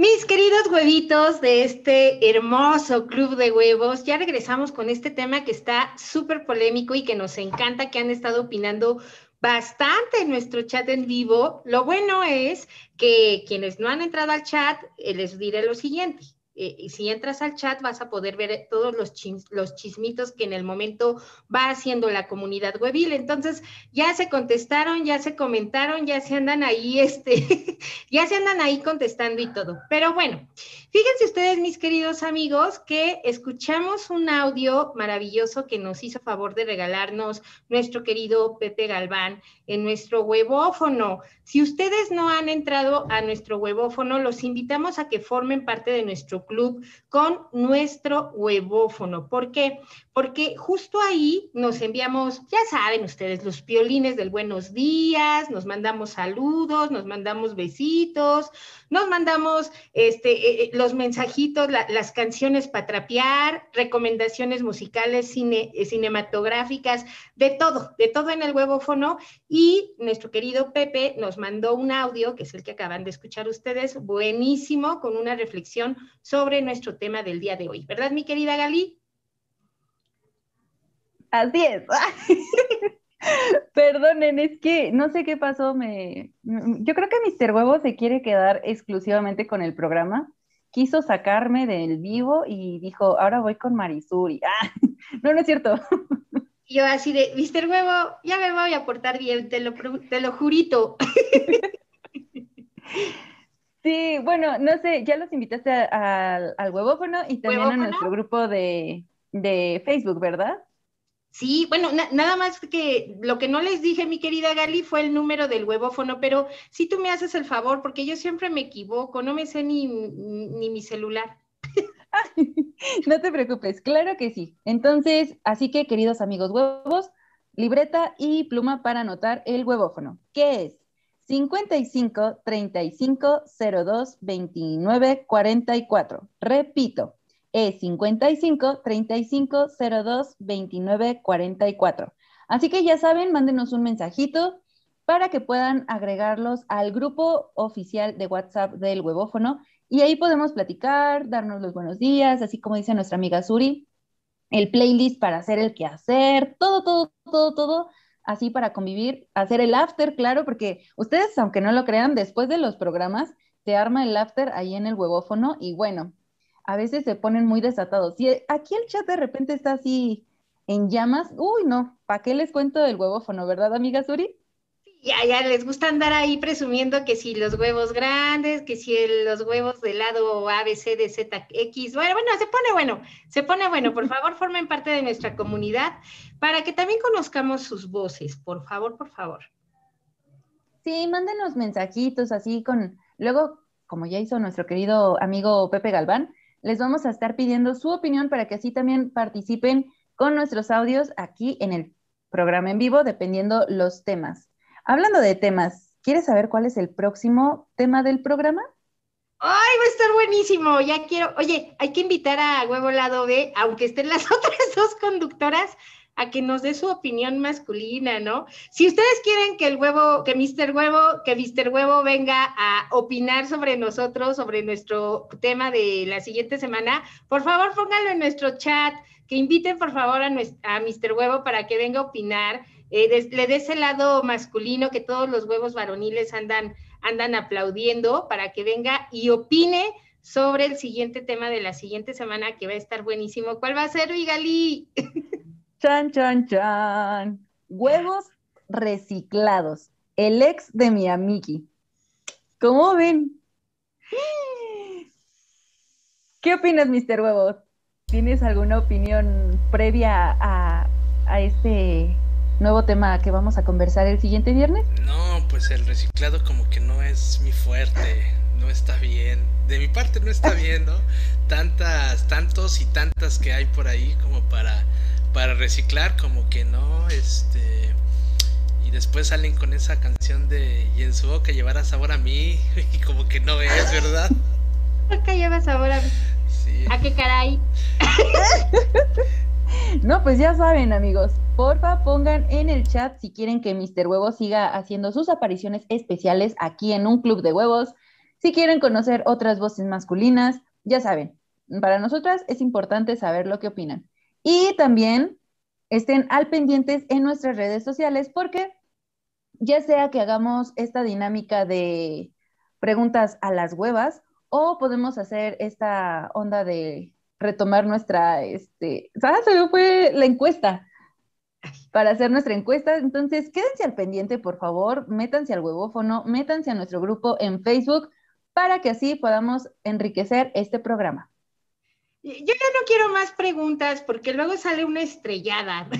Mis queridos huevitos de este hermoso club de huevos, ya regresamos con este tema que está súper polémico y que nos encanta, que han estado opinando bastante en nuestro chat en vivo. Lo bueno es que quienes no han entrado al chat, eh, les diré lo siguiente. Eh, si entras al chat vas a poder ver todos los, los chismitos que en el momento va haciendo la comunidad webil. Entonces, ya se contestaron, ya se comentaron, ya se andan ahí, este, ya se andan ahí contestando y todo. Pero bueno, fíjense ustedes, mis queridos amigos, que escuchamos un audio maravilloso que nos hizo favor de regalarnos nuestro querido Pepe Galván en nuestro webófono. Si ustedes no han entrado a nuestro webófono, los invitamos a que formen parte de nuestro club con nuestro huevófono. ¿Por qué? Porque justo ahí nos enviamos, ya saben ustedes, los piolines del buenos días, nos mandamos saludos, nos mandamos besitos, nos mandamos este, eh, eh, los mensajitos, las canciones para trapear, recomendaciones musicales, cine, eh, cinematográficas, de todo, de todo en el huevófono. Y nuestro querido Pepe nos mandó un audio, que es el que acaban de escuchar ustedes, buenísimo, con una reflexión sobre nuestro tema del día de hoy. ¿Verdad, mi querida Gali? Así es. Perdonen, es que no sé qué pasó. Me, yo creo que Mr. Huevo se quiere quedar exclusivamente con el programa. Quiso sacarme del vivo y dijo, ahora voy con Marisuri. Ah, no, no es cierto. Yo así de, Mr. Huevo, ya me voy a portar bien, te lo, te lo jurito. Sí, bueno, no sé, ya los invitaste al huevófono y también a nuestro grupo de, de Facebook, ¿verdad? Sí, bueno, nada más que lo que no les dije, mi querida Gali, fue el número del huevófono, pero si tú me haces el favor, porque yo siempre me equivoco, no me sé ni, ni mi celular. no te preocupes, claro que sí. Entonces, así que, queridos amigos huevos, libreta y pluma para anotar el huevófono. ¿Qué es? 55 35 02 29 44. Repito, es 55 35 02 29 44. Así que ya saben, mándenos un mensajito para que puedan agregarlos al grupo oficial de WhatsApp del huevófono Y ahí podemos platicar, darnos los buenos días, así como dice nuestra amiga Suri, el playlist para hacer el quehacer, todo, todo, todo, todo, así para convivir, hacer el after, claro, porque ustedes, aunque no lo crean, después de los programas, se arma el after ahí en el huevófono y bueno, a veces se ponen muy desatados. Si aquí el chat de repente está así en llamas, uy, no, ¿para qué les cuento del huevófono, verdad, amiga Suri? Ya, ya les gusta andar ahí presumiendo que si los huevos grandes, que si los huevos del lado A, B, C, D, Z, X. Bueno, bueno, se pone bueno, se pone bueno. Por favor, formen parte de nuestra comunidad para que también conozcamos sus voces. Por favor, por favor. Sí, mándenos mensajitos así con. Luego, como ya hizo nuestro querido amigo Pepe Galván, les vamos a estar pidiendo su opinión para que así también participen con nuestros audios aquí en el programa en vivo, dependiendo los temas. Hablando de temas, ¿quieres saber cuál es el próximo tema del programa? ¡Ay, va a estar buenísimo! Ya quiero. Oye, hay que invitar a Huevo Lado B, aunque estén las otras dos conductoras, a que nos dé su opinión masculina, ¿no? Si ustedes quieren que el huevo, que Mr. Huevo, que Mr. Huevo venga a opinar sobre nosotros, sobre nuestro tema de la siguiente semana, por favor pónganlo en nuestro chat, que inviten por favor a, a Mr. Huevo para que venga a opinar eh, le dé ese lado masculino que todos los huevos varoniles andan, andan aplaudiendo para que venga y opine sobre el siguiente tema de la siguiente semana que va a estar buenísimo. ¿Cuál va a ser, Vigali? Chan, chan, chan. Huevos reciclados. El ex de mi amiki. ¿Cómo ven? ¿Qué opinas, Mr. Huevos? ¿Tienes alguna opinión previa a, a este nuevo tema que vamos a conversar el siguiente viernes? No, pues el reciclado como que no es mi fuerte, no está bien. De mi parte no está bien, ¿no? Tantas, tantos y tantas que hay por ahí como para, para reciclar, como que no, este... Y después salen con esa canción de Y en su boca llevará sabor a mí, y como que no es, ¿verdad? Boca lleva sabor a mí. Sí. ¿A qué caray? No, pues ya saben, amigos. Porfa, pongan en el chat si quieren que Mr. Huevo siga haciendo sus apariciones especiales aquí en un club de huevos. Si quieren conocer otras voces masculinas, ya saben, para nosotras es importante saber lo que opinan. Y también estén al pendientes en nuestras redes sociales porque ya sea que hagamos esta dinámica de preguntas a las huevas o podemos hacer esta onda de retomar nuestra, este, ¿sabes? Fue la encuesta para hacer nuestra encuesta. Entonces, quédense al pendiente, por favor, métanse al huevófono, métanse a nuestro grupo en Facebook para que así podamos enriquecer este programa. Yo ya no quiero más preguntas porque luego sale una estrellada.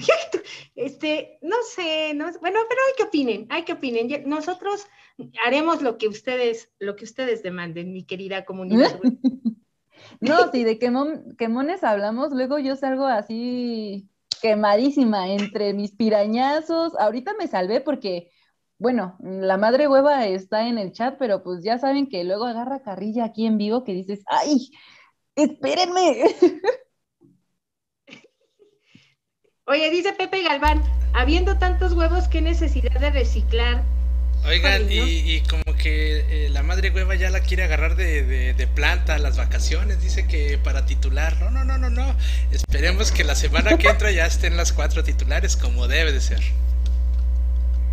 Este, no sé, no, bueno, pero hay que opinen, hay que opinen. Nosotros haremos lo que ustedes, lo que ustedes demanden, mi querida comunidad. No, si de quemones hablamos, luego yo salgo así quemadísima entre mis pirañazos. Ahorita me salvé porque, bueno, la madre hueva está en el chat, pero pues ya saben que luego agarra carrilla aquí en vivo que dices, ¡ay! ¡Espérenme! Oye, dice Pepe Galván, habiendo tantos huevos, ¿qué necesidad de reciclar? Oigan, y, como que eh, la madre hueva ya la quiere agarrar de, de, planta las vacaciones, dice que para titular. No, no, no, no, no. Esperemos que la semana que entra ya estén las cuatro titulares como debe de ser.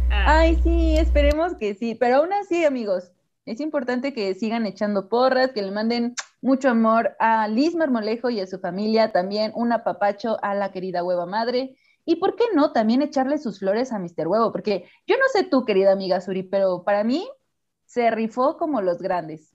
Ay, sí, esperemos que sí. Pero aún así, amigos, es importante que sigan echando porras, que le manden mucho amor a Liz Marmolejo y a su familia, también un apapacho a la querida hueva madre y por qué no también echarle sus flores a Mr. Huevo, porque yo no sé tú, querida amiga Suri, pero para mí se rifó como los grandes.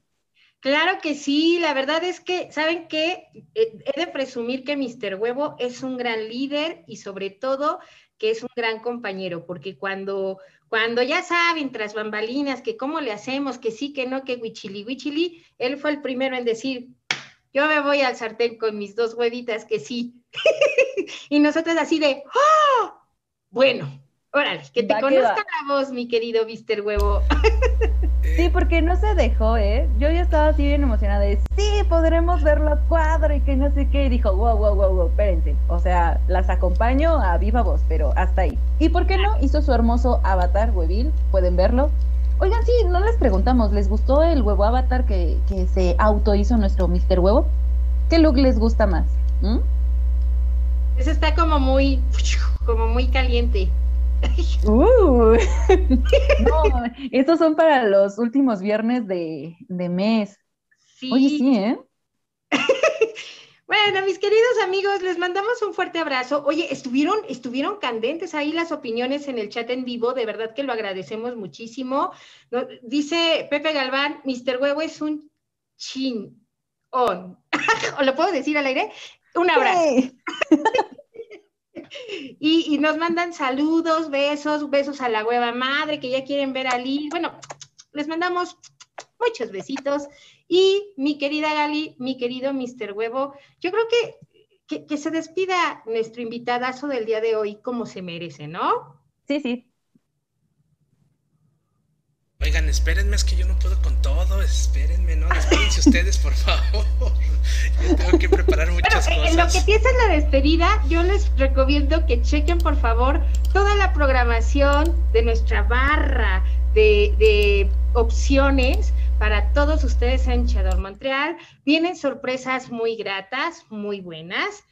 Claro que sí, la verdad es que, ¿saben qué? Eh, he de presumir que Mr. Huevo es un gran líder y sobre todo que es un gran compañero, porque cuando, cuando ya saben tras bambalinas que cómo le hacemos, que sí, que no, que huichili, huichili, él fue el primero en decir, yo me voy al sartén con mis dos huevitas que sí. y nosotros así de, ¡oh! Bueno, órale, que te conozca la voz, mi querido Mister Huevo. sí, porque no se dejó, ¿eh? Yo ya estaba así bien emocionada de, sí, podremos verlo a cuadro y que no sé qué. Y dijo, wow, wow, wow, wow, espérense. O sea, las acompaño a viva voz, pero hasta ahí. ¿Y por qué no? Hizo su hermoso avatar, huevil, pueden verlo. Oigan, sí, no les preguntamos, ¿les gustó el huevo avatar que, que se auto hizo nuestro Mr. Huevo? ¿Qué look les gusta más? ¿Mm? Está como muy, como muy caliente. Uh. no, estos son para los últimos viernes de, de mes. Sí. Oye, sí, ¿eh? Bueno, mis queridos amigos, les mandamos un fuerte abrazo. Oye, estuvieron, estuvieron candentes ahí las opiniones en el chat en vivo, de verdad que lo agradecemos muchísimo. No- dice Pepe Galván, Mr. Huevo es un chin on. ¿O lo puedo decir al aire? Un abrazo. Sí. Y, y nos mandan saludos, besos, besos a la hueva madre, que ya quieren ver a Lil. Bueno, les mandamos muchos besitos. Y mi querida Gali, mi querido Mr. Huevo, yo creo que, que, que se despida nuestro invitadazo del día de hoy como se merece, ¿no? Sí, sí. Oigan, espérenme, es que yo no puedo con todo. Espérenme, ¿no? Espérense ustedes, por favor. Yo tengo que preparar muchas Bueno, en lo que cosas. empieza la despedida, yo les recomiendo que chequen, por favor, toda la programación de nuestra barra de, de opciones para todos ustedes en Chador Montreal. Vienen sorpresas muy gratas, muy buenas,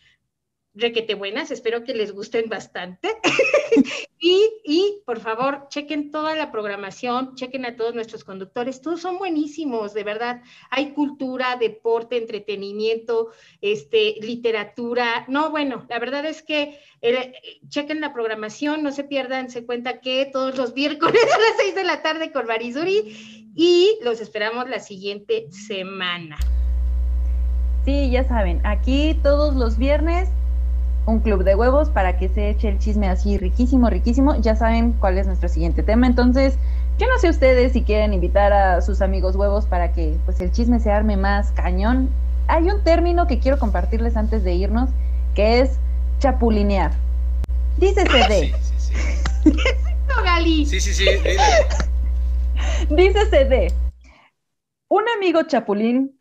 requete buenas, espero que les gusten bastante. y, y, por favor, chequen toda la programación, chequen a todos nuestros conductores, todos son buenísimos, de verdad. Hay cultura, deporte, entretenimiento, este, literatura. No, bueno, la verdad es que chequen la programación, no se pierdan, se cuenta que todos los miércoles a las 6 de la tarde con Marisuri y los esperamos la siguiente semana. Sí, ya saben, aquí todos los viernes un club de huevos para que se eche el chisme así riquísimo, riquísimo. Ya saben cuál es nuestro siguiente tema. Entonces, yo no sé ustedes si quieren invitar a sus amigos huevos para que pues el chisme se arme más cañón. Hay un término que quiero compartirles antes de irnos, que es chapulinear. Dícese de, Sí, sí, sí. No, Gali. Sí, sí, sí, dícese de, un amigo chapulín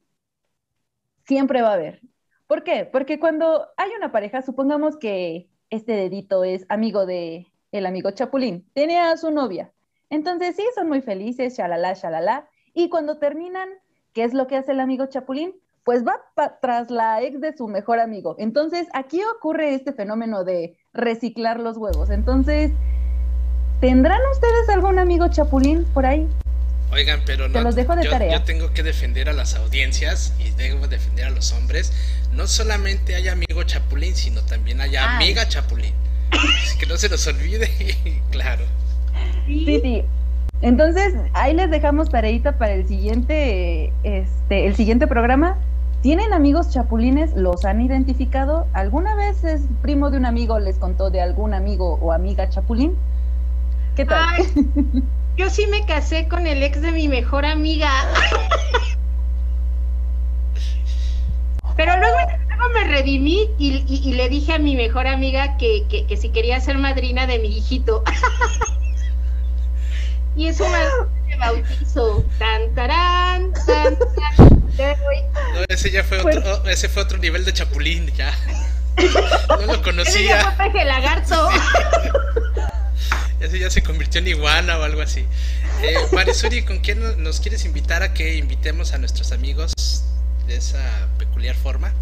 siempre va a haber. ¿Por qué? Porque cuando hay una pareja, supongamos que este dedito es amigo de el amigo chapulín, tiene a su novia. Entonces sí, son muy felices, shalala, shalala. Y cuando terminan, ¿qué es lo que hace el amigo chapulín? Pues va tras la ex de su mejor amigo. Entonces aquí ocurre este fenómeno de reciclar los huevos. Entonces, ¿tendrán ustedes algún amigo chapulín por ahí? Oigan, pero no. Te los dejo de yo, tarea. yo tengo que defender a las audiencias y debo defender a los hombres. No solamente hay amigo chapulín, sino también hay Ay. amiga chapulín. Así que no se nos olvide, claro. Sí, sí. Entonces, ahí les dejamos tareita para el siguiente, este, el siguiente programa. ¿Tienen amigos chapulines? ¿Los han identificado? ¿Alguna vez es primo de un amigo les contó de algún amigo o amiga chapulín? ¿Qué tal? Ay, yo sí me casé con el ex de mi mejor amiga. Pero luego, luego me redimí y, y- y le dije a mi mejor amiga que, que- que si quería ser madrina de mi hijito. y es una de bautizo. Tan, tarán, tan, tan. Te doy- No, ese ya fue otro, oh, ese fue otro nivel de chapulín, ya. No lo Ese ya conocía. fue peje lagarto. Ese ya se convirtió en iguana o algo así. Eh, Marisuri, ¿con quién no- nos quieres invitar a que invitemos a nuestros amigos de esa peculiar forma?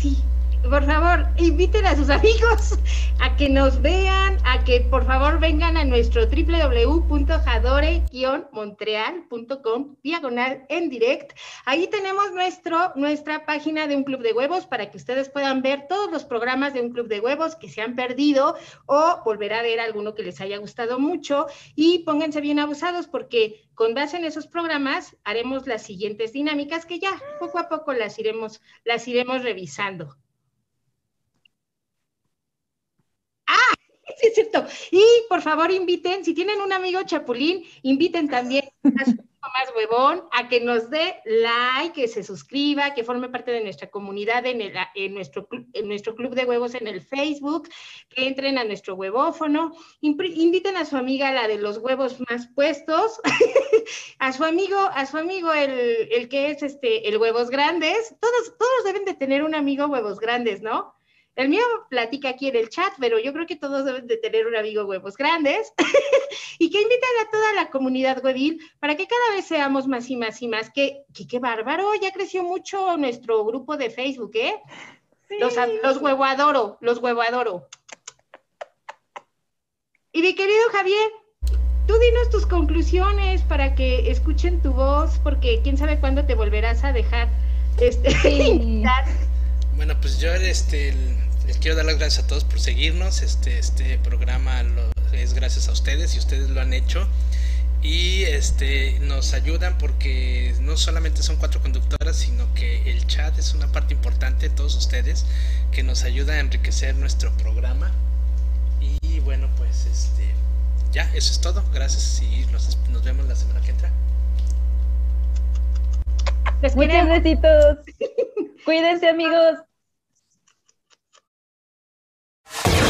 Sí, por favor, inviten a sus amigos a que nos vean, a que por favor vengan a nuestro www.jadore-montreal.com diagonal en direct. Ahí tenemos nuestro, nuestra página de un club de huevos para que ustedes puedan ver todos los programas de un club de huevos que se han perdido o volver a ver alguno que les haya gustado mucho y pónganse bien abusados porque con base en esos programas haremos las siguientes dinámicas que ya poco a poco las iremos, las iremos revisando. Ah, sí es cierto. Y por favor inviten, si tienen un amigo chapulín, inviten también a su más huevón a que nos dé like, que se suscriba, que forme parte de nuestra comunidad en, el, en, nuestro, en nuestro club de huevos en el Facebook, que entren a nuestro huevófono, inviten a su amiga la de los huevos más puestos, a su amigo, a su amigo el, el que es este, el huevos grandes, todos, todos deben de tener un amigo huevos grandes, ¿no? El mío platica aquí en el chat, pero yo creo que todos deben de tener un amigo huevos grandes y que invitan a toda la comunidad huevil para que cada vez seamos más y más y más. Que, qué bárbaro, ya creció mucho nuestro grupo de Facebook, ¿eh? Los, los huevo adoro, los huevo adoro. Y mi querido Javier, tú dinos tus conclusiones para que escuchen tu voz, porque quién sabe cuándo te volverás a dejar este, Bueno, pues yo este, les quiero dar las gracias a todos por seguirnos. Este, este programa es gracias a ustedes y ustedes lo han hecho. Y este, nos ayudan porque no solamente son cuatro conductoras, sino que el chat es una parte importante de todos ustedes que nos ayuda a enriquecer nuestro programa. Y bueno, pues este, ya, eso es todo. Gracias y nos, nos vemos la semana que entra. Muchos besitos. Cuídense amigos. Yeah.